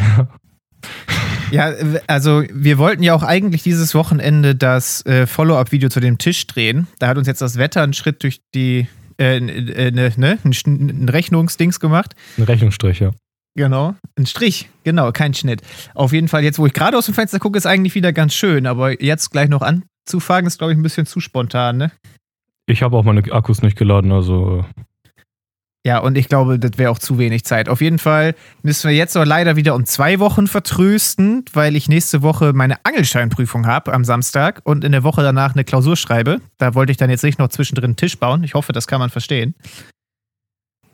ja, also wir wollten ja auch eigentlich dieses Wochenende das äh, Follow-up-Video zu dem Tisch drehen. Da hat uns jetzt das Wetter einen Schritt durch die, äh, äh, ne, ne, ein, Rechnungsdings gemacht. Ein Rechnungsstrich, ja. Genau, ein Strich, genau, kein Schnitt. Auf jeden Fall, jetzt wo ich gerade aus dem Fenster gucke, ist eigentlich wieder ganz schön, aber jetzt gleich noch anzufangen, ist, glaube ich, ein bisschen zu spontan, ne? Ich habe auch meine Akkus nicht geladen, also äh, Ja, und ich glaube, das wäre auch zu wenig Zeit. Auf jeden Fall müssen wir jetzt aber leider wieder um zwei Wochen vertrösten, weil ich nächste Woche meine Angelscheinprüfung habe am Samstag und in der Woche danach eine Klausur schreibe. Da wollte ich dann jetzt nicht noch zwischendrin einen Tisch bauen. Ich hoffe, das kann man verstehen.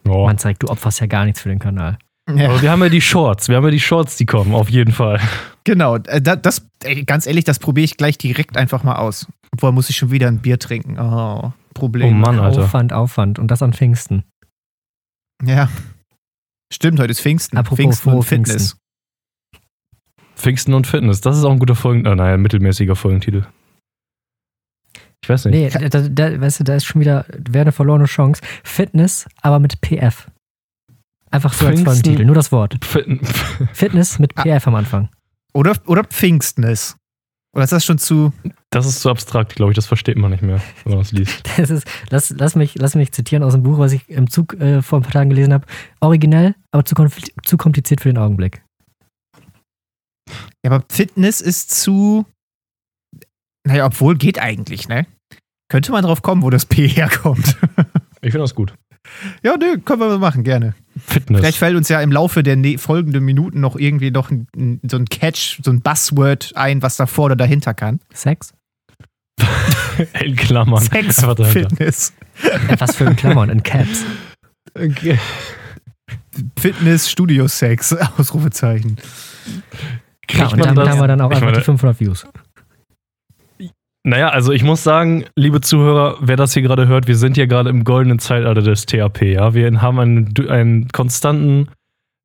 ja. Man zeigt, du opferst ja gar nichts für den Kanal. Ja. Aber wir haben ja die Shorts. Wir haben ja die Shorts, die kommen, auf jeden Fall. Genau, äh, da- das, ganz ehrlich, das probiere ich gleich direkt einfach mal aus. Obwohl muss ich schon wieder ein Bier trinken. Oh, Problem. Oh Mann, Alter. Aufwand, Aufwand. Und das an Pfingsten. Ja. Stimmt, heute ist Pfingsten. Apropos Pfingsten und Fitness. Pfingsten und Fitness. Das ist auch ein guter Folgen... Oh, naja, mittelmäßiger Folgentitel. Ich weiß nicht. Nee, da, da, weißt du, da ist schon wieder, wäre eine verlorene Chance. Fitness, aber mit PF. Einfach so als Pfingsten- Folgentitel, nur das Wort. Fit- Fitness mit [LAUGHS] Ah. PF am Anfang. Oder, oder Pfingstnis. Oder ist das schon zu. Das ist zu abstrakt, glaube ich. Das versteht man nicht mehr, wenn man das liest. [LAUGHS] Das ist, lass, lass, mich, lass mich zitieren aus dem Buch, was ich im Zug äh, vor ein paar Tagen gelesen habe. Originell, aber zu, zu kompliziert für den Augenblick. Ja, aber Fitness ist zu. Naja, obwohl geht eigentlich, ne? Könnte man drauf kommen, wo das P [LAUGHS] herkommt. Ich finde das gut. ja, nö, können wir mal machen, gerne. Fitness. Vielleicht fällt uns ja im Laufe der ne folgenden Minuten noch irgendwie noch ein, ein, so ein Catch, so ein Buzzword ein, was davor oder dahinter kann. Sex? [LAUGHS] In Klammern. Sex. [LAUGHS] Fitness. Äh, Was für ein Klammern, in Caps. Okay. Fitness, Studio Sex, Ausrufezeichen. Ja, Kriegt und man damit das? haben wir dann auch einfach meine- die 500 Views. Naja, also ich muss sagen, liebe Zuhörer, wer das hier gerade hört, wir sind hier gerade im goldenen Zeitalter des THP, ja. Wir haben einen, einen konstanten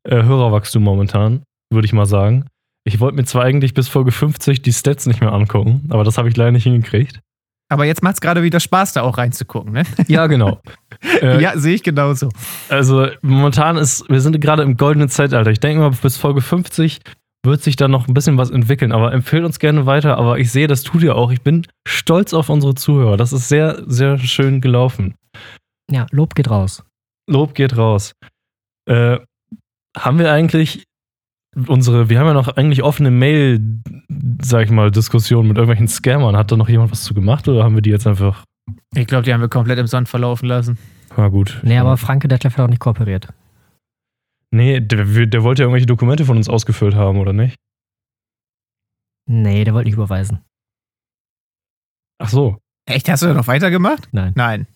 äh, Hörerwachstum momentan, würde ich mal sagen. Ich wollte mir zwar eigentlich bis Folge 50 die Stats nicht mehr angucken, aber das habe ich leider nicht hingekriegt. Aber jetzt macht es gerade wieder Spaß, da auch reinzugucken, ne? Ja, genau. [LAUGHS] äh, ja, sehe ich genauso. Also momentan ist, wir sind gerade im goldenen Zeitalter. Ich denke mal, bis Folge 50 wird sich da noch ein bisschen was entwickeln. Aber empfehlt uns gerne weiter. Aber ich sehe, das tut ihr auch. Ich bin stolz auf unsere Zuhörer. Das ist sehr, sehr schön gelaufen. Ja, Lob geht raus. Lob geht raus. Äh, haben wir eigentlich unsere, wir haben ja noch eigentlich offene Mail, sag ich mal, Diskussionen mit irgendwelchen Scammern. Hat da noch jemand was zu gemacht oder haben wir die jetzt einfach, Ich glaube, die haben wir komplett im Sand verlaufen lassen. na gut. Nee, aber Franke Detlef hat auch nicht kooperiert. Nee, der, der wollte ja irgendwelche Dokumente von uns ausgefüllt haben, oder nicht? Nee, der wollte nicht überweisen. Ach so. Echt, hast du da noch weitergemacht? Nein. Nein.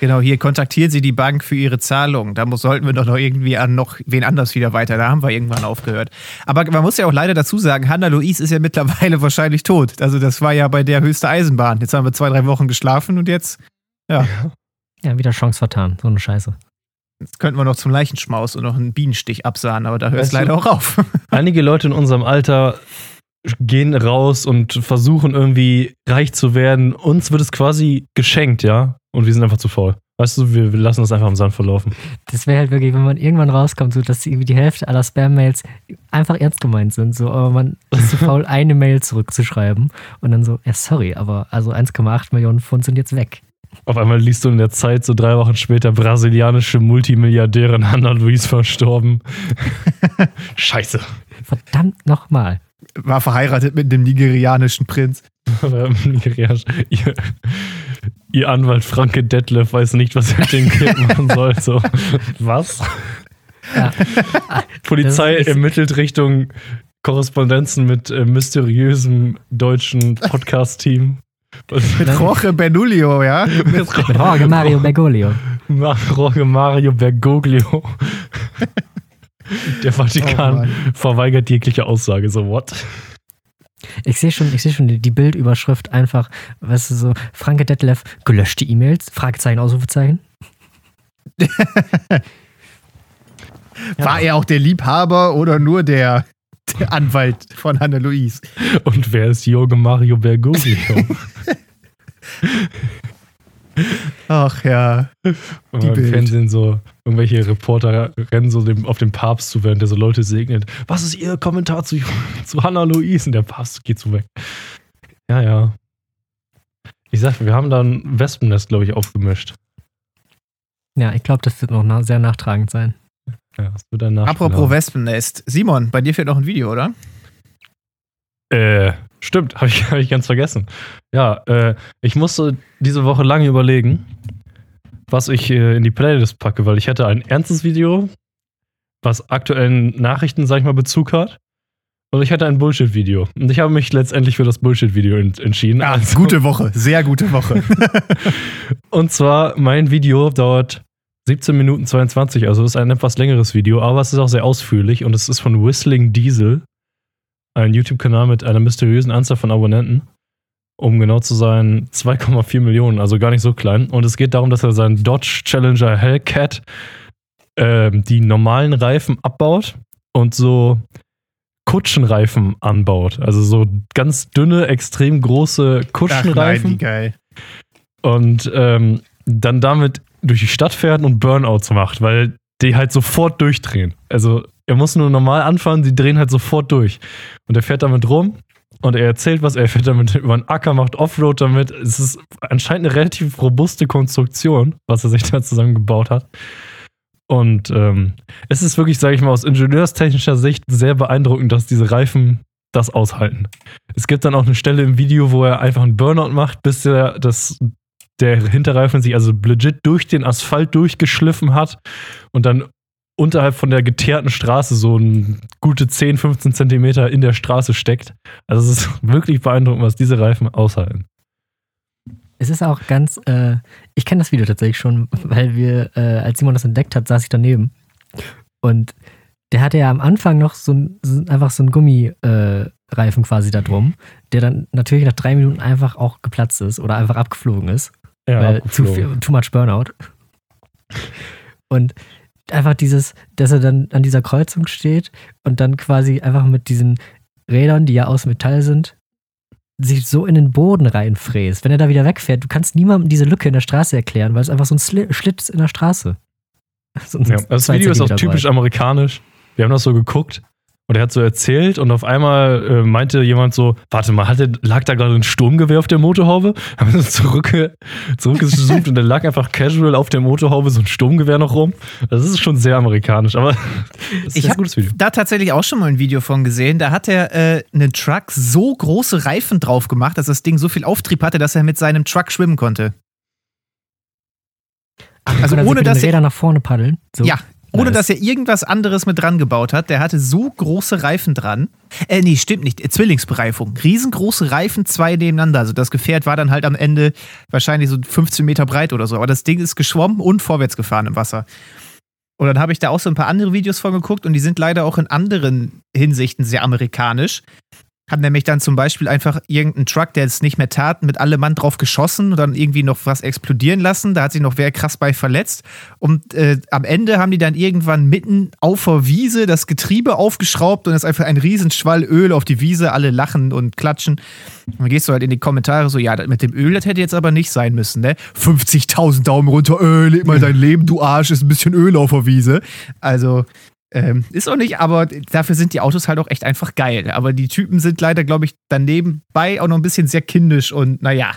Genau, hier kontaktieren Sie die Bank für Ihre Zahlung. Da muss, sollten wir doch noch irgendwie an noch wen anders wieder weiter. Da haben wir irgendwann aufgehört. Aber man muss ja auch leider dazu sagen, Hanna Luis ist ja mittlerweile [LAUGHS] wahrscheinlich tot. Also das war ja bei der höchste Eisenbahn. Jetzt haben wir zwei, drei Wochen geschlafen und jetzt, Ja, wieder Chance vertan. So eine Scheiße. jetzt könnten wir noch zum Leichenschmaus und noch einen Bienenstich absahen, aber da hört es leider auch auf. [LAUGHS] Einige Leute in unserem Alter gehen raus und versuchen irgendwie reich zu werden. Uns wird es quasi geschenkt, ja? Und wir sind einfach zu faul. Weißt du, wir, wir lassen das einfach am Sand verlaufen. Das wäre halt wirklich, wenn man irgendwann rauskommt, so dass irgendwie die Hälfte aller Spam-Mails einfach ernst gemeint sind, so, aber man ist zu faul, [LAUGHS] eine Mail zurückzuschreiben und dann so, ja, sorry, aber also 1,8 Millionen Pfund sind jetzt weg. Auf einmal liest du in der Zeit, so drei Wochen später, brasilianische Multimilliardärin Hannah Luis verstorben. [LAUGHS] Scheiße. Verdammt nochmal. War verheiratet mit dem nigerianischen Prinz. ihr, ihr Anwalt Franke Detlef weiß nicht, was er mit dem Kind [LAUGHS] machen soll. So, was? Ja. Polizei ermittelt Richtung Korrespondenzen mit äh, mysteriösem deutschen Podcast-Team. Mit Jorge Bernuglio, ja? [LAUGHS] mit Mit Jorge Mario Bergoglio. Jorge Mario Bergoglio. [LAUGHS] Der Oh Vatikan Mann. verweigert jegliche Aussage. So, what? Ich sehe schon, ich sehe schon die, Bildüberschrift einfach, weißt du, so, Franke Detlef, gelöschte E-Mails, Fragezeichen, Ausrufezeichen. [LAUGHS] War er auch der Liebhaber oder nur der, der Anwalt von Hanna Luis? Und wer ist Jorge Mario Bergoglio? [LAUGHS] Ach ja. Und Die im Bild. Fernsehen so irgendwelche Reporter rennen so dem, auf den Papst zu, während der so Leute segnet. Was ist Ihr Kommentar zu, [LAUGHS] zu Hannah Louise? Und der Papst geht so weg. Ja, ja. Ich sag, wir haben da ein Wespennest, glaube ich, aufgemischt. Ja, ich glaube, das wird noch na sehr nachtragend sein. Ja, das wird danach. Apropos Wespennest. Simon, bei dir fehlt noch ein Video, oder? Äh, stimmt, habe ich, [LAUGHS] hab ich ganz vergessen. Ja, äh, ich musste diese Woche lange überlegen, was ich äh, in die Playlist packe, weil ich hatte ein ernstes Video, was aktuellen Nachrichten, sag ich mal, Bezug hat. Und ich hatte ein Bullshit-Video. Und ich habe mich letztendlich für das Bullshit-Video ent entschieden. Ja, Also- gute Woche. Sehr gute Woche. [LAUGHS] [LAUGHS] Und zwar, mein Video dauert 17 Minuten 22, also ist ein etwas längeres Video, aber es ist auch sehr ausführlich und es ist von Whistling Diesel, ein YouTube-Kanal mit einer mysteriösen Anzahl von Abonnenten. Um genau zu sein, 2,4 Millionen, also gar nicht so klein. Und es geht darum, dass er seinen Dodge Challenger Hellcat ähm, die normalen Reifen abbaut und so Kutschenreifen anbaut. Also so ganz dünne, extrem große Kutschenreifen. Ach nein, wie geil. und ähm, dann damit durch die Stadt fährt und Burnouts macht, weil die halt sofort durchdrehen. Also er muss nur normal anfahren, die drehen halt sofort durch. Und er fährt damit rum und er erzählt was, er fährt damit [LAUGHS] über den Acker, macht Offroad damit. Es ist anscheinend eine relativ robuste Konstruktion, was er sich da zusammengebaut hat. Und ähm, es ist wirklich, sage ich mal, aus ingenieurstechnischer Sicht sehr beeindruckend, dass diese Reifen das aushalten. Es gibt dann auch eine Stelle im Video, wo er einfach einen Burnout macht, bis der, das, der Hinterreifen sich also legit durch den Asphalt durchgeschliffen hat und dann unterhalb von der geteerten Straße so ein gute 10, 15 Zentimeter in der Straße steckt. Also es ist [LAUGHS] wirklich beeindruckend, was diese Reifen aushalten. Es ist auch ganz, äh, ich kenne das Video tatsächlich schon, weil wir, äh, als Simon das entdeckt hat, saß ich daneben. Und der hatte ja am Anfang noch so, ein, so einfach so einen Gummireifen äh, quasi da drum, der dann natürlich nach drei Minuten einfach auch geplatzt ist oder einfach abgeflogen ist. Ja, weil zu viel, too much Burnout. Und einfach dieses, dass er dann an dieser Kreuzung steht und dann quasi einfach mit diesen Rädern, die ja aus Metall sind, sich so in den Boden reinfräst. Wenn er da wieder wegfährt, du kannst niemandem diese Lücke in der Straße erklären, weil es einfach so ein Sli Schlitz in der Straße. [LAUGHS] So ja, das Video ist auch typisch amerikanisch. Wir haben das so geguckt und er hat so erzählt und auf einmal äh, meinte jemand so, warte mal, hatte, lag da gerade ein Sturmgewehr auf der Motorhaube? [LAUGHS] Haben wir so zurück, zurückgezoomt und da lag einfach casual auf der Motorhaube so ein Sturmgewehr noch rum. Das ist schon sehr amerikanisch, aber [LAUGHS] ich habe da tatsächlich auch schon mal ein Video von gesehen. Da hat er äh, einen Truck so große Reifen drauf gemacht, dass das Ding so viel Auftrieb hatte, dass er mit seinem Truck schwimmen konnte. Ach, also ohne dass Räder nach vorne paddeln. So. Ja, ohne nice. dass er irgendwas anderes mit dran gebaut hat. Der hatte so große Reifen dran. Äh, nee, stimmt nicht. Zwillingsbereifung. Riesengroße Reifen, zwei nebeneinander. Also das Gefährt war dann halt am Ende wahrscheinlich so 15 Meter breit oder so. Aber das Ding ist geschwommen und vorwärts gefahren im Wasser. Und dann habe ich da auch so ein paar andere Videos von geguckt und die sind leider auch in anderen Hinsichten sehr amerikanisch. Hat nämlich dann zum Beispiel einfach irgendeinen Truck, der es nicht mehr tat, mit allem Mann drauf geschossen und dann irgendwie noch was explodieren lassen. Da hat sich noch wer krass bei verletzt. Und äh, am Ende haben die dann irgendwann mitten auf der Wiese das Getriebe aufgeschraubt und es ist einfach ein Riesenschwall Öl auf die Wiese. Alle lachen und klatschen. Und dann gehst du halt in die Kommentare so: Ja, mit dem Öl, das hätte jetzt aber nicht sein müssen, ne? 50.000 Daumen runter, Öl, leb mal dein Leben, du Arsch, ist ein bisschen Öl auf der Wiese. Also, ähm, ist auch nicht, aber dafür sind die Autos halt auch echt einfach geil. Aber die Typen sind leider, glaube ich, daneben bei auch noch ein bisschen sehr kindisch und naja.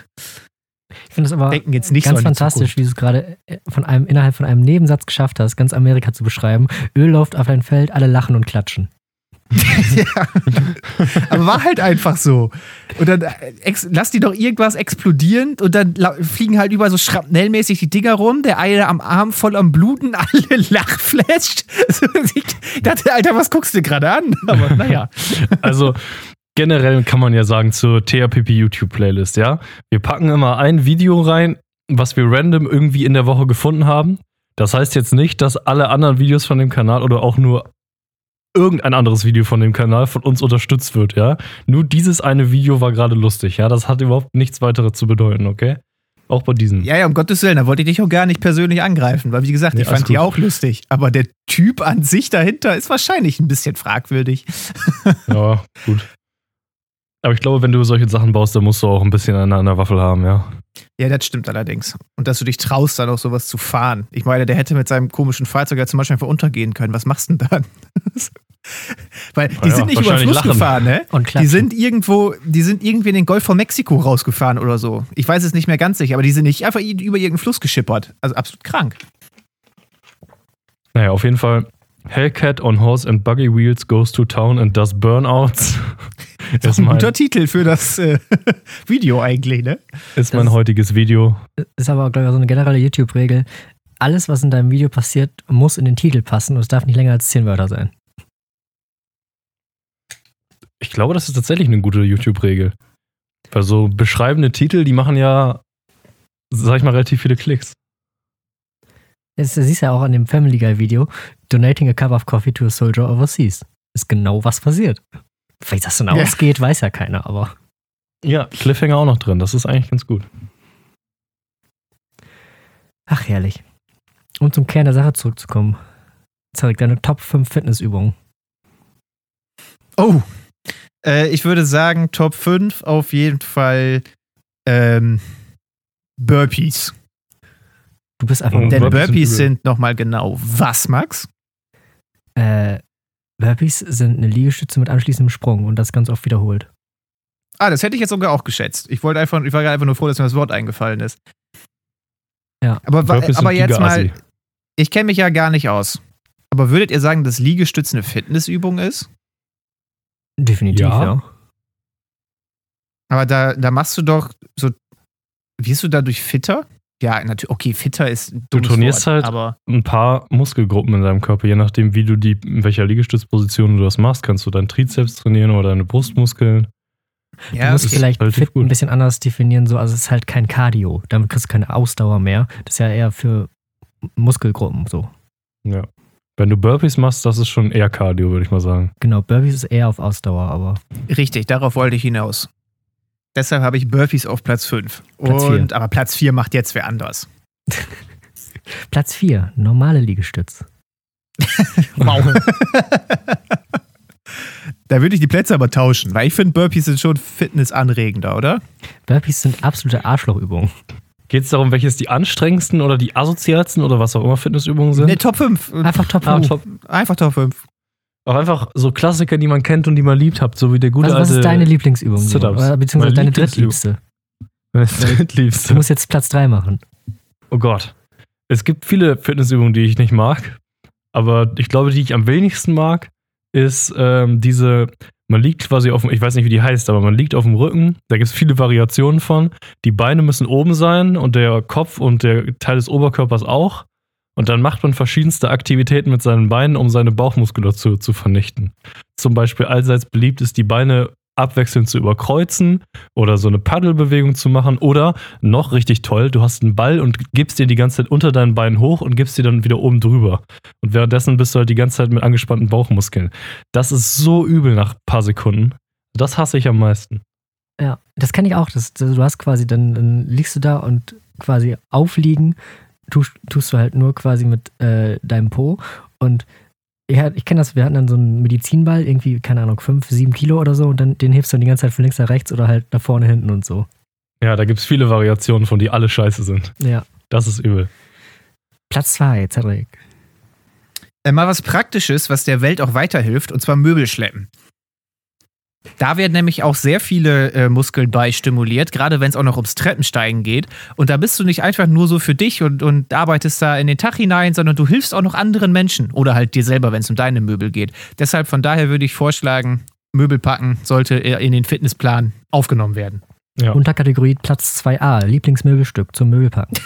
Ich finde es aber jetzt nicht ganz so fantastisch, wie du es gerade äh, von einem, innerhalb von einem Nebensatz geschafft hast, ganz Amerika zu beschreiben. Öl läuft auf ein Feld, alle lachen und klatschen. [LAUGHS] ja. Aber war halt einfach so. Und dann äh, lass die doch irgendwas explodieren und dann fliegen halt überall so schrapnellmäßig die Dinger rum. Der eine am Arm voll am Bluten, [LAUGHS] alle lachflasht. ich dachte, Alter, was guckst du gerade an? Aber naja. [LAUGHS] Also, generell kann man ja sagen zur THPP YouTube Playlist, ja. Wir packen immer ein Video rein, was wir random irgendwie in der Woche gefunden haben. Das heißt jetzt nicht, dass alle anderen Videos von dem Kanal oder auch nur irgendein anderes Video von dem Kanal von uns unterstützt wird, ja. Nur dieses eine Video war gerade lustig, ja. Das hat überhaupt nichts weiteres zu bedeuten, okay? Auch bei diesem. Ja, ja, um Gottes Willen, da wollte ich dich auch gar nicht persönlich angreifen, weil wie gesagt, nee, ich fand die auch lustig. Aber der Typ an sich dahinter ist wahrscheinlich ein bisschen fragwürdig. [LAUGHS] ja, gut. Aber ich glaube, wenn du solche Sachen baust, dann musst du auch ein bisschen an einer Waffel haben, ja. Ja, das stimmt allerdings. Und dass du dich traust, dann auch sowas zu fahren. Ich meine, der hätte mit seinem komischen Fahrzeug ja zum Beispiel einfach untergehen können. Was machst du denn dann? [LAUGHS] [LAUGHS] Weil die ja, sind nicht über den Fluss lachen. gefahren, ne? Und die sind irgendwo, die sind irgendwie in den Golf von Mexiko rausgefahren oder so. Ich weiß es nicht mehr ganz sicher, aber die sind nicht einfach über irgendeinen Fluss geschippert. Also absolut krank. Naja, auf jeden Fall. Hellcat on Horse and Buggy Wheels goes to town and does Burnouts. [LAUGHS] Das ist ein guter Titel für das äh, [LAUGHS] Video eigentlich, ne? Ist mein heutiges Video. Ist aber, glaube ich, so eine generelle YouTube-Regel. Alles, was in deinem Video passiert, muss in den Titel passen und es darf nicht länger als zehn Wörter sein. Ich glaube, das ist tatsächlich eine gute YouTube-Regel. Weil so beschreibende Titel, die machen ja, sag ich mal, relativ viele Klicks. Das siehst du ja auch an dem Family Guy Video. Donating a cup of coffee to a soldier overseas. Ist genau was passiert. Vielleicht das dann Ja. ausgeht, weiß ja keiner, aber. Ja, Cliffhanger auch noch drin. Das ist eigentlich ganz gut. Ach, herrlich. Um zum Kern der Sache zurückzukommen. Zeig deine Top 5 Fitnessübungen. Oh, äh, ich würde sagen, Top 5 auf jeden Fall ähm, Burpees. Du bist einfach. Oh, Denn Burpees Burpees, sind sind nochmal genau was, Max? Äh, Burpees sind eine Liegestütze mit anschließendem Sprung und das ganz oft wiederholt. Ah, das hätte ich jetzt sogar auch geschätzt. Ich wollte einfach, ich war gerade einfach nur froh, dass mir das Wort eingefallen ist. Ja. Aber, Burpees aber jetzt mal, ich kenne mich ja gar nicht aus. Aber würdet ihr sagen, dass Liegestütz eine Fitnessübung ist? Definitiv, Ja. ja. Aber da, da machst du doch so. Wirst du dadurch fitter? Ja, natürlich. Okay, fitter ist ein dummes trainierst Wort, halt- aber Ein paar Muskelgruppen in deinem Körper, je nachdem, wie du die, in welcher Liegestützposition du das machst, kannst du deinen Trizeps trainieren oder deine Brustmuskeln. Du ja, musst das ist vielleicht Fit gut. ein bisschen anders definieren, so, also es ist halt kein Cardio. Damit kriegst du keine Ausdauer mehr. Das ist ja eher für Muskelgruppen so. Ja. Wenn du Burpees machst, das ist schon eher Cardio, würde ich mal sagen. Genau, Burpees ist eher auf Ausdauer, aber richtig, darauf wollte ich hinaus. Deshalb habe ich Burpees auf Platz 5. Platz Und, aber Platz 4 macht jetzt wer anders. [LAUGHS] Platz 4, normale Liegestütz. [LAUGHS] Wow. da würde ich die Plätze aber tauschen, weil ich finde, Burpees sind schon fitnessanregender, oder? Burpees sind absolute Arschlochübungen. Geht es darum, welches die anstrengendsten oder die asozialsten oder was auch immer Fitnessübungen sind? Ne, Top 5. Einfach Top Ah, 5. top. Einfach Top 5. Auch einfach so Klassiker, die man kennt und die man liebt habt, so wie der gute Was, was alte ist deine Lieblingsübung? Oder Beziehungsweise Meine deine Lieblingsübung. [LAUGHS] drittliebste. Du musst jetzt Platz 3 machen. Oh Gott. Es gibt viele Fitnessübungen, die ich nicht mag. Aber ich glaube, die ich am wenigsten mag, ist ähm, diese, man liegt quasi auf dem, ich weiß nicht, wie die heißt, aber man liegt auf dem Rücken. Da gibt es viele Variationen von. Die Beine müssen oben sein und der Kopf und der Teil des Oberkörpers auch. Und dann macht man verschiedenste Aktivitäten mit seinen Beinen, um seine Bauchmuskulatur zu vernichten. Zum Beispiel allseits beliebt ist, die Beine abwechselnd zu überkreuzen oder so eine Paddelbewegung zu machen oder noch richtig toll, du hast einen Ball und gibst den die ganze Zeit unter deinen Beinen hoch und gibst dir dann wieder oben drüber. Und währenddessen bist du halt die ganze Zeit mit angespannten Bauchmuskeln. Das ist so übel nach ein paar Sekunden. Das hasse ich am meisten. Ja, das kenne ich auch. Das, du hast quasi, dann, dann liegst du da und quasi aufliegen tust, tust du halt nur quasi mit äh, deinem Po. Und ja, ich kenne das, wir hatten dann so einen Medizinball, irgendwie, keine Ahnung, 5, 7 Kilo oder so und dann den hebst du dann die ganze Zeit von links nach rechts oder halt nach vorne, hinten und so. Ja, da gibt es viele Variationen von, die alle scheiße sind. Ja. Das ist übel. Platz 2, Cedric. Äh, mal was Praktisches, was der Welt auch weiterhilft, und zwar Möbel schleppen. Da werden nämlich auch sehr viele äh, Muskeln bei stimuliert, gerade wenn es auch noch ums Treppensteigen geht. Und da bist du nicht einfach nur so für dich und, und arbeitest da in den Tag hinein, sondern du hilfst auch noch anderen Menschen oder halt dir selber, wenn es um deine Möbel geht. Deshalb von daher würde ich vorschlagen, Möbel packen sollte in den Fitnessplan aufgenommen werden. Ja. Unterkategorie Platz 2a, Lieblingsmöbelstück zum Möbelpacken.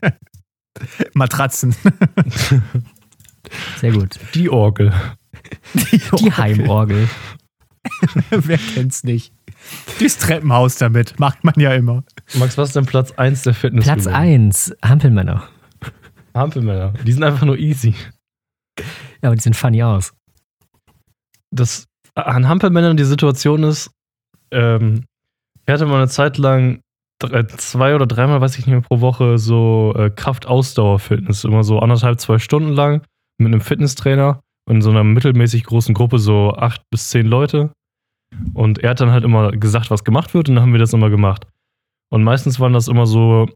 [LAUGHS] Matratzen. Sehr gut. Die Orgel. Die Heimorgel. [LAUGHS] Wer kennt's nicht? Durchs Treppenhaus damit, macht man ja immer. Max, was ist denn Platz 1 der Fitness? Platz 1, Hampelmänner. Hampelmänner. Die sind einfach nur easy. Ja, aber die sehen funny aus. das an Hampelmännern die Situation ist, ähm, ich hatte mal eine Zeit lang drei, zwei oder dreimal, weiß ich nicht mehr, pro Woche so äh, Kraft-Ausdauer-Fitness. Immer so anderthalb, zwei Stunden lang mit einem Fitnesstrainer und in so einer mittelmäßig großen Gruppe, so acht bis zehn Leute. Und er hat dann halt immer gesagt, was gemacht wird und dann haben wir das immer gemacht. Und meistens waren das immer so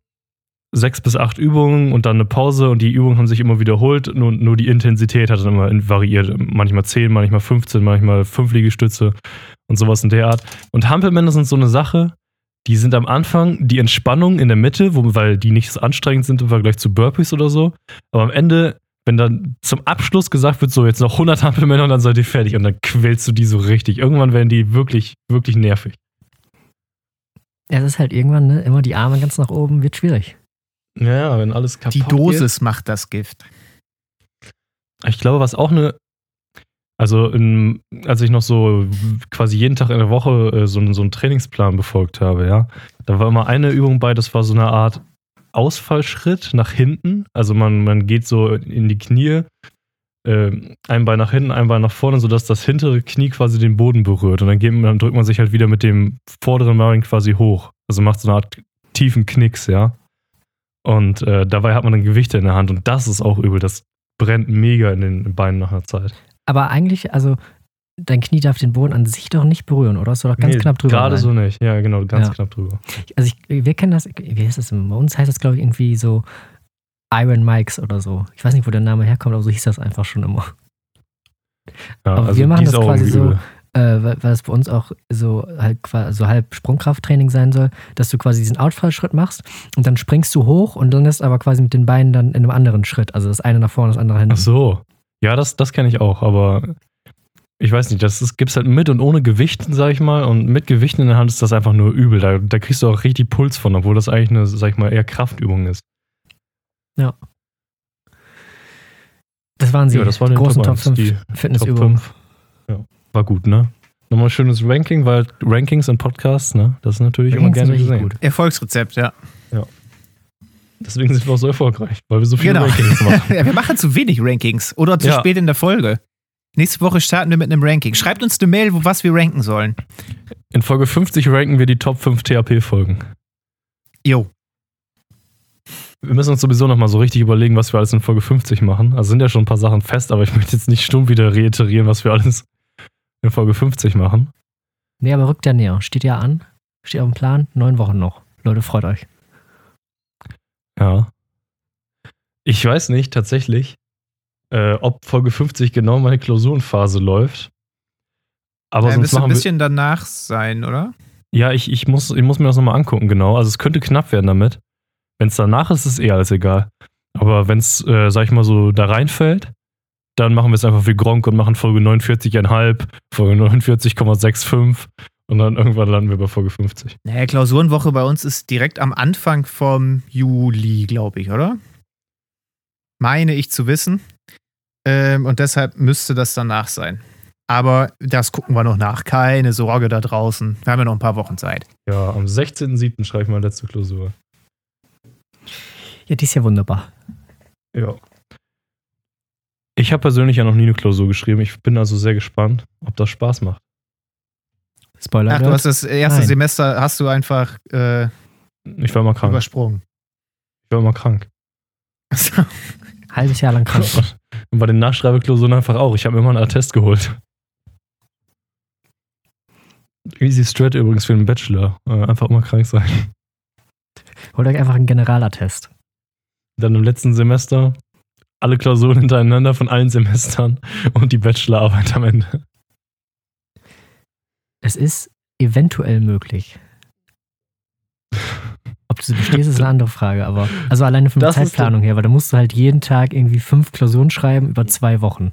sechs bis acht Übungen und dann eine Pause und die Übungen haben sich immer wiederholt, nur, nur die Intensität hat dann immer variiert. Manchmal 10, manchmal 15, manchmal 5 Liegestütze und sowas in der Art. Und Hampelmänner sind so eine Sache, die sind am Anfang die Entspannung in der Mitte, wo, weil die nicht so anstrengend sind im Vergleich zu Burpees oder so. Aber am Ende, wenn dann zum Abschluss gesagt wird, so jetzt noch 100 Hampelmänner und dann seid ihr fertig und dann quälst du die so richtig. Irgendwann werden die wirklich, wirklich nervig. Ja, es ist halt irgendwann, ne, immer die Arme ganz nach oben, wird schwierig. Ja, wenn alles kaputt Die Dosis macht das Gift. Ich glaube, was auch eine. Also, in, als ich noch so quasi jeden Tag in der Woche äh, so, einen- so einen Trainingsplan befolgt habe, ja, da war immer eine Übung bei, das war so eine Art Ausfallschritt nach hinten. Also man, man geht so in die Knie, äh, ein Bein nach hinten, ein Bein nach vorne, sodass das hintere Knie quasi den Boden berührt. Und dann, geht, dann drückt man sich halt wieder mit dem vorderen Bein quasi hoch. Also macht so eine Art tiefen Knicks, ja. Und äh, dabei hat man dann Gewichte in der Hand. Und das ist auch übel. Das brennt mega in den Beinen nach einer Zeit. Aber eigentlich, also dein Knie darf den Boden an sich doch nicht berühren, oder? Es soll doch ganz Nee, knapp drüber Gerade so nicht. Ja, genau, ganz Ja. knapp drüber. Also ich, wir kennen das, wie heißt das? Bei uns heißt das, glaube ich, irgendwie so Iron Mikes oder so. Ich weiß nicht, wo der Name herkommt, aber so hieß das einfach schon immer. Ja, Aber wir machen das quasi so. Äh, weil, es bei uns auch so halt, so halb Sprungkrafttraining sein soll, dass du quasi diesen Outfallschritt machst und dann springst du hoch und dann ist aber quasi mit den Beinen dann in einem anderen Schritt. Also das eine nach vorne, das andere hinten. Ach so. Ja, das, das kenne ich auch, aber ich weiß nicht, das gibt es halt mit und ohne Gewichten, sag ich mal. Und mit Gewichten in der Hand ist das einfach nur übel. Da, da kriegst du auch richtig Puls von, obwohl das eigentlich eine, sag ich mal, eher Kraftübung ist. Das waren sie, Ja, das war die großen Top Top 5 1, die Top Fitnessübungen. 5. Ja, war gut, ne? Nochmal ein schönes Ranking, weil Rankings und Podcasts, ne? Das ist natürlich immer Rankings sind gerne gesehen. gut. Erfolgsrezept, ja. Deswegen sind wir auch so erfolgreich, weil wir so viele Genau. Rankings machen. [LAUGHS] ja. Wir machen zu wenig Rankings oder zu Ja. spät in der Folge. Nächste Woche starten wir mit einem Ranking. Schreibt uns eine Mail, wo was wir ranken sollen. In Folge 50 ranken wir die Top 5 THP-Folgen. Jo. Wir müssen uns sowieso nochmal so richtig überlegen, was wir alles in Folge 50 machen. Also sind ja schon ein paar Sachen fest, aber ich möchte jetzt nicht stumm wieder reiterieren, was wir alles in Folge 50 machen. Nee, aber rückt ja näher. Steht ja an. Steht auf dem Plan. Neun Wochen noch. Leute, freut euch. Ja. Ich weiß nicht tatsächlich, äh, ob Folge 50 genau meine Klausurenphase läuft. Aber Ja, sonst ein bisschen danach sein, oder? Ja, ich, ich, muss, ich muss mir das nochmal angucken, genau. Also es könnte knapp werden damit. Wenn es danach ist, ist es eh alles egal. Aber wenn es, äh, sag ich mal, so da reinfällt, dann machen wir es einfach wie Gronk und machen Folge 49,5, Folge 49,65 und dann irgendwann landen wir bei Folge 50. Naja, Klausurenwoche bei uns ist direkt am Anfang vom Juli, glaube ich, oder? Meine ich zu wissen. Ähm, und deshalb müsste das danach sein. Aber das gucken wir noch nach. Keine Sorge da draußen. Wir haben ja noch ein paar Wochen Zeit. Ja, am 16.07. schreibe ich meine letzte Klausur. Ja, die ist ja wunderbar. Ja. Ich habe persönlich ja noch nie eine Klausur geschrieben. Ich bin also sehr gespannt, ob das Spaß macht. Spoiler. Ach, du hast das erste Nein. Semester hast du einfach äh, Ich war mal krank. übersprungen. Ich war mal krank. [LAUGHS] Halbes Jahr lang krank. [LAUGHS] Und bei den Nachschreibeklausuren einfach auch. Ich habe mir immer einen Attest geholt. Easy Strat übrigens für den Bachelor. Äh, Einfach immer krank sein. Holt euch einfach einen Generalattest. Dann im letzten Semester alle Klausuren hintereinander von allen Semestern und die Bachelorarbeit am Ende. Es ist eventuell möglich. Ob du sie bestehst, ist eine andere Frage, aber also alleine von der Das Zeitplanung her, weil da musst du halt jeden Tag irgendwie fünf Klausuren schreiben über zwei Wochen.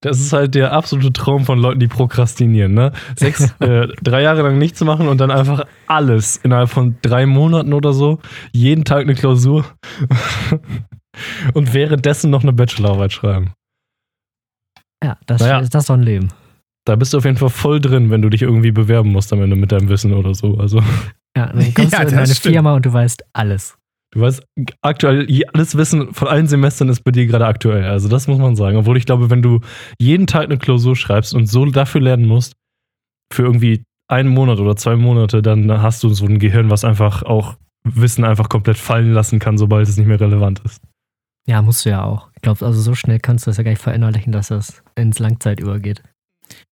Das ist halt der absolute Traum von Leuten, die prokrastinieren. Ne? Sechs, [LAUGHS] äh, drei Jahre lang nichts machen und dann einfach alles innerhalb von drei Monaten oder so, jeden Tag eine Klausur [LAUGHS] und währenddessen noch eine Bachelorarbeit schreiben. Ja, das, Naja. das ist doch ein Leben. Da bist du auf jeden Fall voll drin, wenn du dich irgendwie bewerben musst am Ende mit deinem Wissen oder so. Also Ja, dann kommst [LAUGHS] Ja, du in deine stimmt. Firma und du weißt alles. du weißt, aktuell, alles Wissen von allen Semestern ist bei dir gerade aktuell. Also das muss man sagen. Obwohl ich glaube, wenn du jeden Tag eine Klausur schreibst und so dafür lernen musst, für irgendwie einen Monat oder zwei Monate, dann hast du so ein Gehirn, was einfach auch Wissen einfach komplett fallen lassen kann, sobald es nicht mehr relevant ist. Ja, musst du ja auch. Ich glaube, also so schnell kannst du das ja gar nicht verinnerlichen, dass das ins Langzeit übergeht.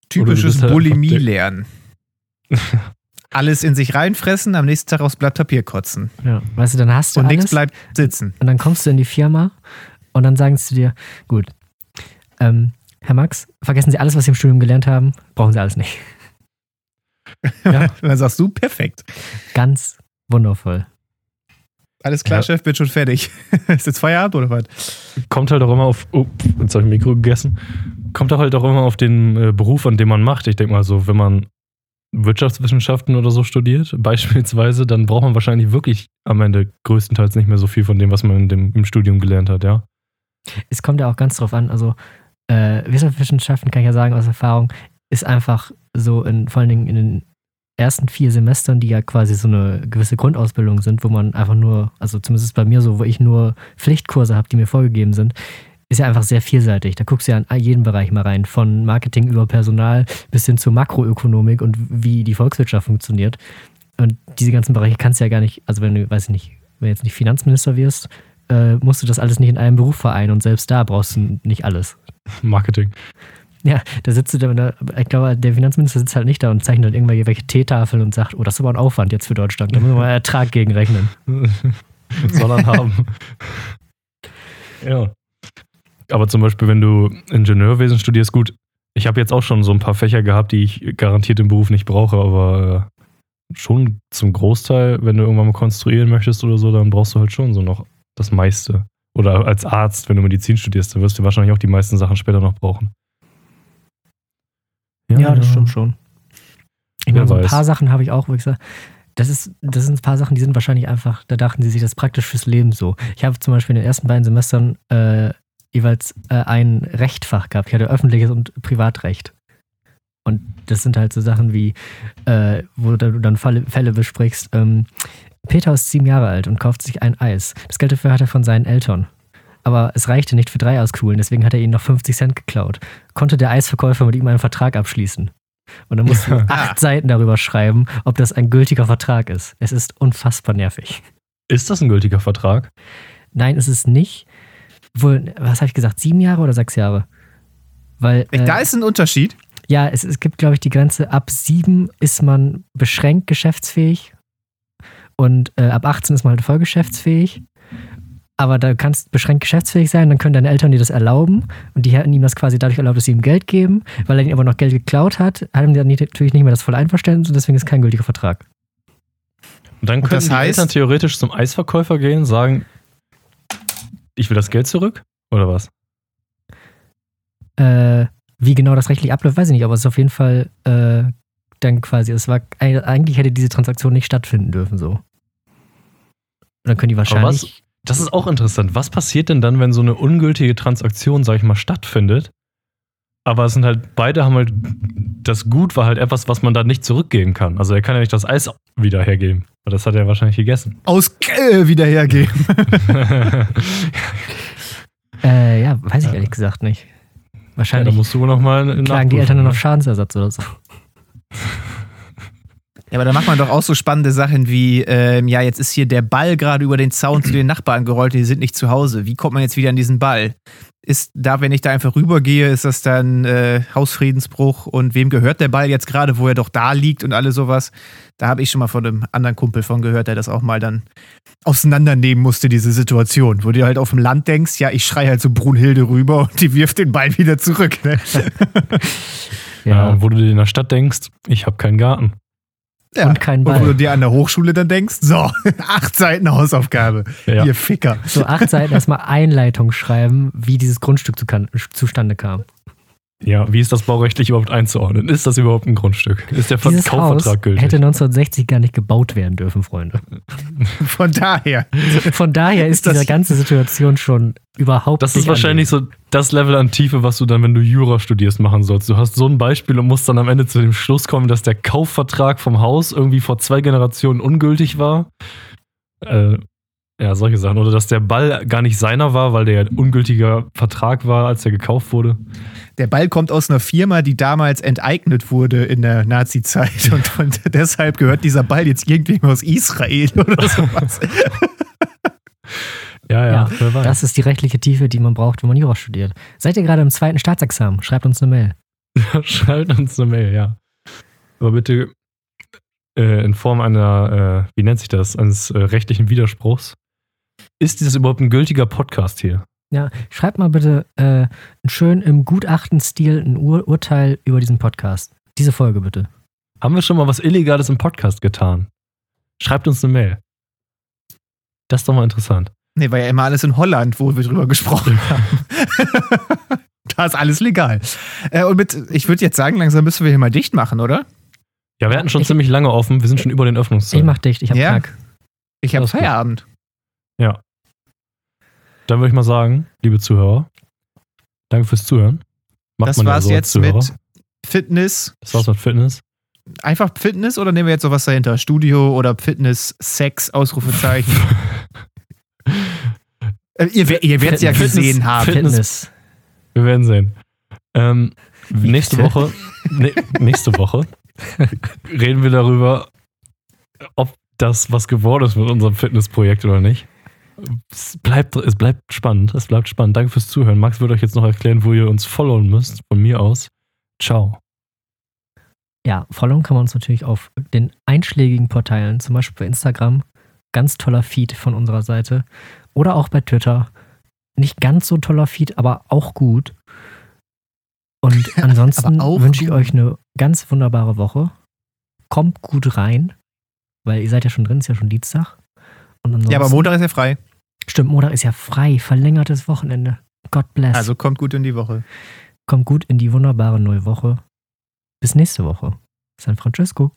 Typisches halt einfach Bulimie dick. lernen. [LAUGHS] Alles in sich reinfressen, am nächsten Tag aufs Blatt Papier kotzen. Ja, weißt du, dann hast du Und alles nichts bleibt sitzen. und dann kommst du in die Firma und dann sagen sie dir, gut, ähm, Herr Max, vergessen Sie alles, was Sie im Studium gelernt haben, brauchen Sie alles nicht. [LAUGHS] Ja. Dann sagst du, perfekt. Ganz wundervoll. Alles klar, Ja. Chef, bin schon fertig. [LAUGHS] Ist jetzt Feierabend oder was? Kommt halt auch immer auf, oh, jetzt habe ich Mikro gegessen, kommt auch halt auch immer auf den äh, Beruf, an dem man macht. Ich denke mal so, wenn man Wirtschaftswissenschaften oder so studiert, [LAUGHS] beispielsweise, dann braucht man wahrscheinlich wirklich am Ende größtenteils nicht mehr so viel von dem, was man dem, im Studium gelernt hat, ja. Es kommt ja auch ganz drauf an, also äh, Wirtschaftswissenschaften kann ich ja sagen aus Erfahrung, ist einfach so in, vor allen Dingen in den ersten vier Semestern, die ja quasi so eine gewisse Grundausbildung sind, wo man einfach nur, also zumindest bei mir so, wo ich nur Pflichtkurse habe, die mir vorgegeben sind, ist ja einfach sehr vielseitig. Da guckst du ja in jeden Bereich mal rein, von Marketing über Personal bis hin zur Makroökonomik und wie die Volkswirtschaft funktioniert. Und diese ganzen Bereiche kannst du ja gar nicht, also wenn du, weiß ich nicht, wenn du jetzt nicht Finanzminister wirst, äh, musst du das alles nicht in einem Beruf vereinen und selbst da brauchst du nicht alles. Marketing. Ja, da sitzt du da, ich glaube, der Finanzminister sitzt halt nicht da und zeichnet dann irgendwelche Teetafeln und sagt, oh, das ist aber ein Aufwand jetzt für Deutschland, da müssen wir mal Ertrag gegenrechnen. [LAUGHS] Soll er haben. ja. Aber zum Beispiel, wenn du Ingenieurwesen studierst, gut, ich habe jetzt auch schon so ein paar Fächer gehabt, die ich garantiert im Beruf nicht brauche, aber äh, schon zum Großteil, wenn du irgendwann mal konstruieren möchtest oder so, dann brauchst du halt schon so noch das meiste. Oder als Arzt, wenn du Medizin studierst, dann wirst du wahrscheinlich auch die meisten Sachen später noch brauchen. Ja, das stimmt schon. Ich meine, so ein weiß. paar Sachen habe ich auch, wo ich sage, das, ist, das sind ein paar Sachen, die sind wahrscheinlich einfach, da dachten sie sich das praktisch fürs Leben so. Ich habe zum Beispiel in den ersten beiden Semestern äh, jeweils äh, ein Rechtfach gehabt. Ich hatte öffentliches und Privatrecht. Und das sind halt so Sachen wie, äh, wo du dann Fälle, Fälle besprichst. Ähm, Peter ist sieben Jahre alt und kauft sich ein Eis. Das Geld dafür hat er von seinen Eltern. Aber es reichte nicht für drei Eiskugeln, deswegen hat er ihnen noch 50 Cent geklaut. Konnte der Eisverkäufer mit ihm einen Vertrag abschließen? Und dann musst du [LAUGHS] acht Seiten darüber schreiben, ob das ein gültiger Vertrag ist. Es ist unfassbar nervig. Ist das ein gültiger Vertrag? Nein, es ist nicht. Wohl, was habe ich gesagt? Sieben Jahre oder sechs Jahre? Weil, äh, Da ist ein Unterschied. ja, es, es gibt, glaube ich, die Grenze, ab sieben ist man beschränkt geschäftsfähig und äh, ab 18 ist man halt voll geschäftsfähig. Aber da kannst beschränkt geschäftsfähig sein, dann können deine Eltern dir das erlauben und die hätten ihm das quasi dadurch erlaubt, dass sie ihm Geld geben. Weil er ihnen aber noch Geld geklaut hat, haben die dann nicht- natürlich nicht mehr das volle Einverständnis und deswegen ist kein gültiger Vertrag. Und dann Und können das die heißt- Eltern theoretisch zum Eisverkäufer gehen und sagen, ich will das Geld zurück? Oder was? Äh, wie genau das rechtlich abläuft, weiß ich nicht, aber es ist auf jeden Fall äh, dann quasi, es war eigentlich hätte diese Transaktion nicht stattfinden dürfen so. Und dann können die wahrscheinlich. Das ist auch interessant. Was passiert denn dann, wenn so eine ungültige Transaktion, sag ich mal, stattfindet? Aber es sind halt, beide haben halt, das Gut war halt etwas, was man da nicht zurückgeben kann. Also er kann ja nicht das Eis wieder hergeben. Weil das hat er wahrscheinlich gegessen. Aus äh, wieder hergeben. [LAUGHS] Äh, ja, weiß ich ehrlich gesagt nicht. ja, da Wahrscheinlich musst du nochmal klagen die Eltern dann auf Schadensersatz oder so. [LAUGHS] Ja, aber da macht man doch auch so spannende Sachen wie, ähm, ja, jetzt ist hier der Ball gerade über den Zaun zu den Nachbarn gerollt, die sind nicht zu Hause. Wie kommt man jetzt wieder an diesen Ball? Ist da, wenn ich da einfach rübergehe, ist das dann äh, Hausfriedensbruch und wem gehört der Ball jetzt gerade, wo er doch da liegt und alles sowas? Da habe ich schon mal von einem anderen Kumpel von gehört, der das auch mal dann auseinandernehmen musste, diese Situation, wo du halt auf dem Land denkst, ja, ich schreie halt so Brunhilde rüber und die wirft den Ball wieder zurück. Ne? Ja, und wo du dir in der Stadt denkst, ich habe keinen Garten. Ja. Und kein Und wo du Ball. dir an der Hochschule dann denkst, so, [LAUGHS] acht Seiten Hausaufgabe, Ja. ihr Ficker. So acht Seiten erstmal Einleitung schreiben, wie dieses Grundstück zu kann, zustande kam. Ja, wie ist das baurechtlich überhaupt einzuordnen? Ist das überhaupt ein Grundstück? Ist der Dieses Haus Kaufvertrag gültig? hätte 1960 gar nicht gebaut werden dürfen, Freunde. [LAUGHS] Von daher. Von daher ist diese ganze Situation schon überhaupt Das nicht ist wahrscheinlich so das Level an Tiefe, was du dann, wenn du Jura studierst, machen sollst. Du hast so ein Beispiel und musst dann am Ende zu dem Schluss kommen, dass der Kaufvertrag vom Haus irgendwie vor zwei Generationen ungültig war. Äh, ja, solche Sachen. Oder dass der Ball gar nicht seiner war, weil der ja ein ungültiger Vertrag war, als er gekauft wurde. Der Ball kommt aus einer Firma, die damals enteignet wurde in der Nazi-Zeit [LAUGHS] und, und deshalb gehört dieser Ball jetzt irgendwem aus Israel [LAUGHS] oder sowas. Ja, ja, Ja, wer weiß. Das ist die rechtliche Tiefe, die man braucht, wenn man Jura studiert. Seid ihr gerade im zweiten Staatsexamen? Schreibt uns eine Mail. [LAUGHS] Schreibt uns eine Mail, ja. Aber bitte äh, in Form einer, äh, wie nennt sich das, eines äh, rechtlichen Widerspruchs. Ist dieses überhaupt ein gültiger Podcast hier? Ja, schreibt mal bitte äh, schön im Gutachtenstil ein Ur Urteil über diesen Podcast. Diese Folge bitte. Haben wir schon mal was Illegales im Podcast getan? Schreibt uns eine Mail. Das ist doch mal interessant. Nee, war ja immer alles in Holland, wo wir drüber gesprochen haben. [LAUGHS] da ist alles legal. Äh, und mit, ich würde jetzt sagen, langsam müssen wir hier mal dicht machen, oder? Ja, wir hatten schon Ich- ziemlich lange offen. Wir sind schon über den Ich Öffnungszeiten. mach dicht, ich hab Ja. Knack. Ich habe Alles gut. Feierabend. Ja. Dann würde ich mal sagen, liebe Zuhörer, danke fürs Zuhören. Macht Das man ja war's so als jetzt Zuhörer. mit Fitness. Das war's mit Fitness. einfach Fitness oder nehmen wir jetzt noch was dahinter? Studio oder Fitness, Sex, Ausrufezeichen? [LAUGHS] Äh, ihr ihr werdet es ja Fitness- gesehen haben. Fitness- Fitness. Wir werden sehen. Ähm, nächste? Woche, ne, nächste Woche reden wir darüber, ob das was geworden ist mit unserem Fitnessprojekt oder nicht. Es bleibt, es bleibt spannend. Es bleibt spannend. Danke fürs Zuhören. Max wird euch jetzt noch erklären, wo ihr uns followen müsst. Von mir aus. Ciao. Ja, followen kann man uns natürlich auf den einschlägigen Portalen, zum Beispiel bei Instagram. Ganz toller Feed von unserer Seite. Oder auch bei Twitter. Nicht ganz so toller Feed, aber auch gut. Und [LAUGHS] ansonsten wünsche ich euch eine ganz wunderbare Woche. Kommt gut rein, weil ihr seid ja schon drin, ist ja schon Dienstag. Und ansonsten, Ja, aber Montag ist ja frei. Stimmt, Montag ist ja frei, verlängertes Wochenende. God bless. Also kommt gut in die Woche. Kommt gut in die wunderbare neue Woche. Bis nächste Woche. San Francisco.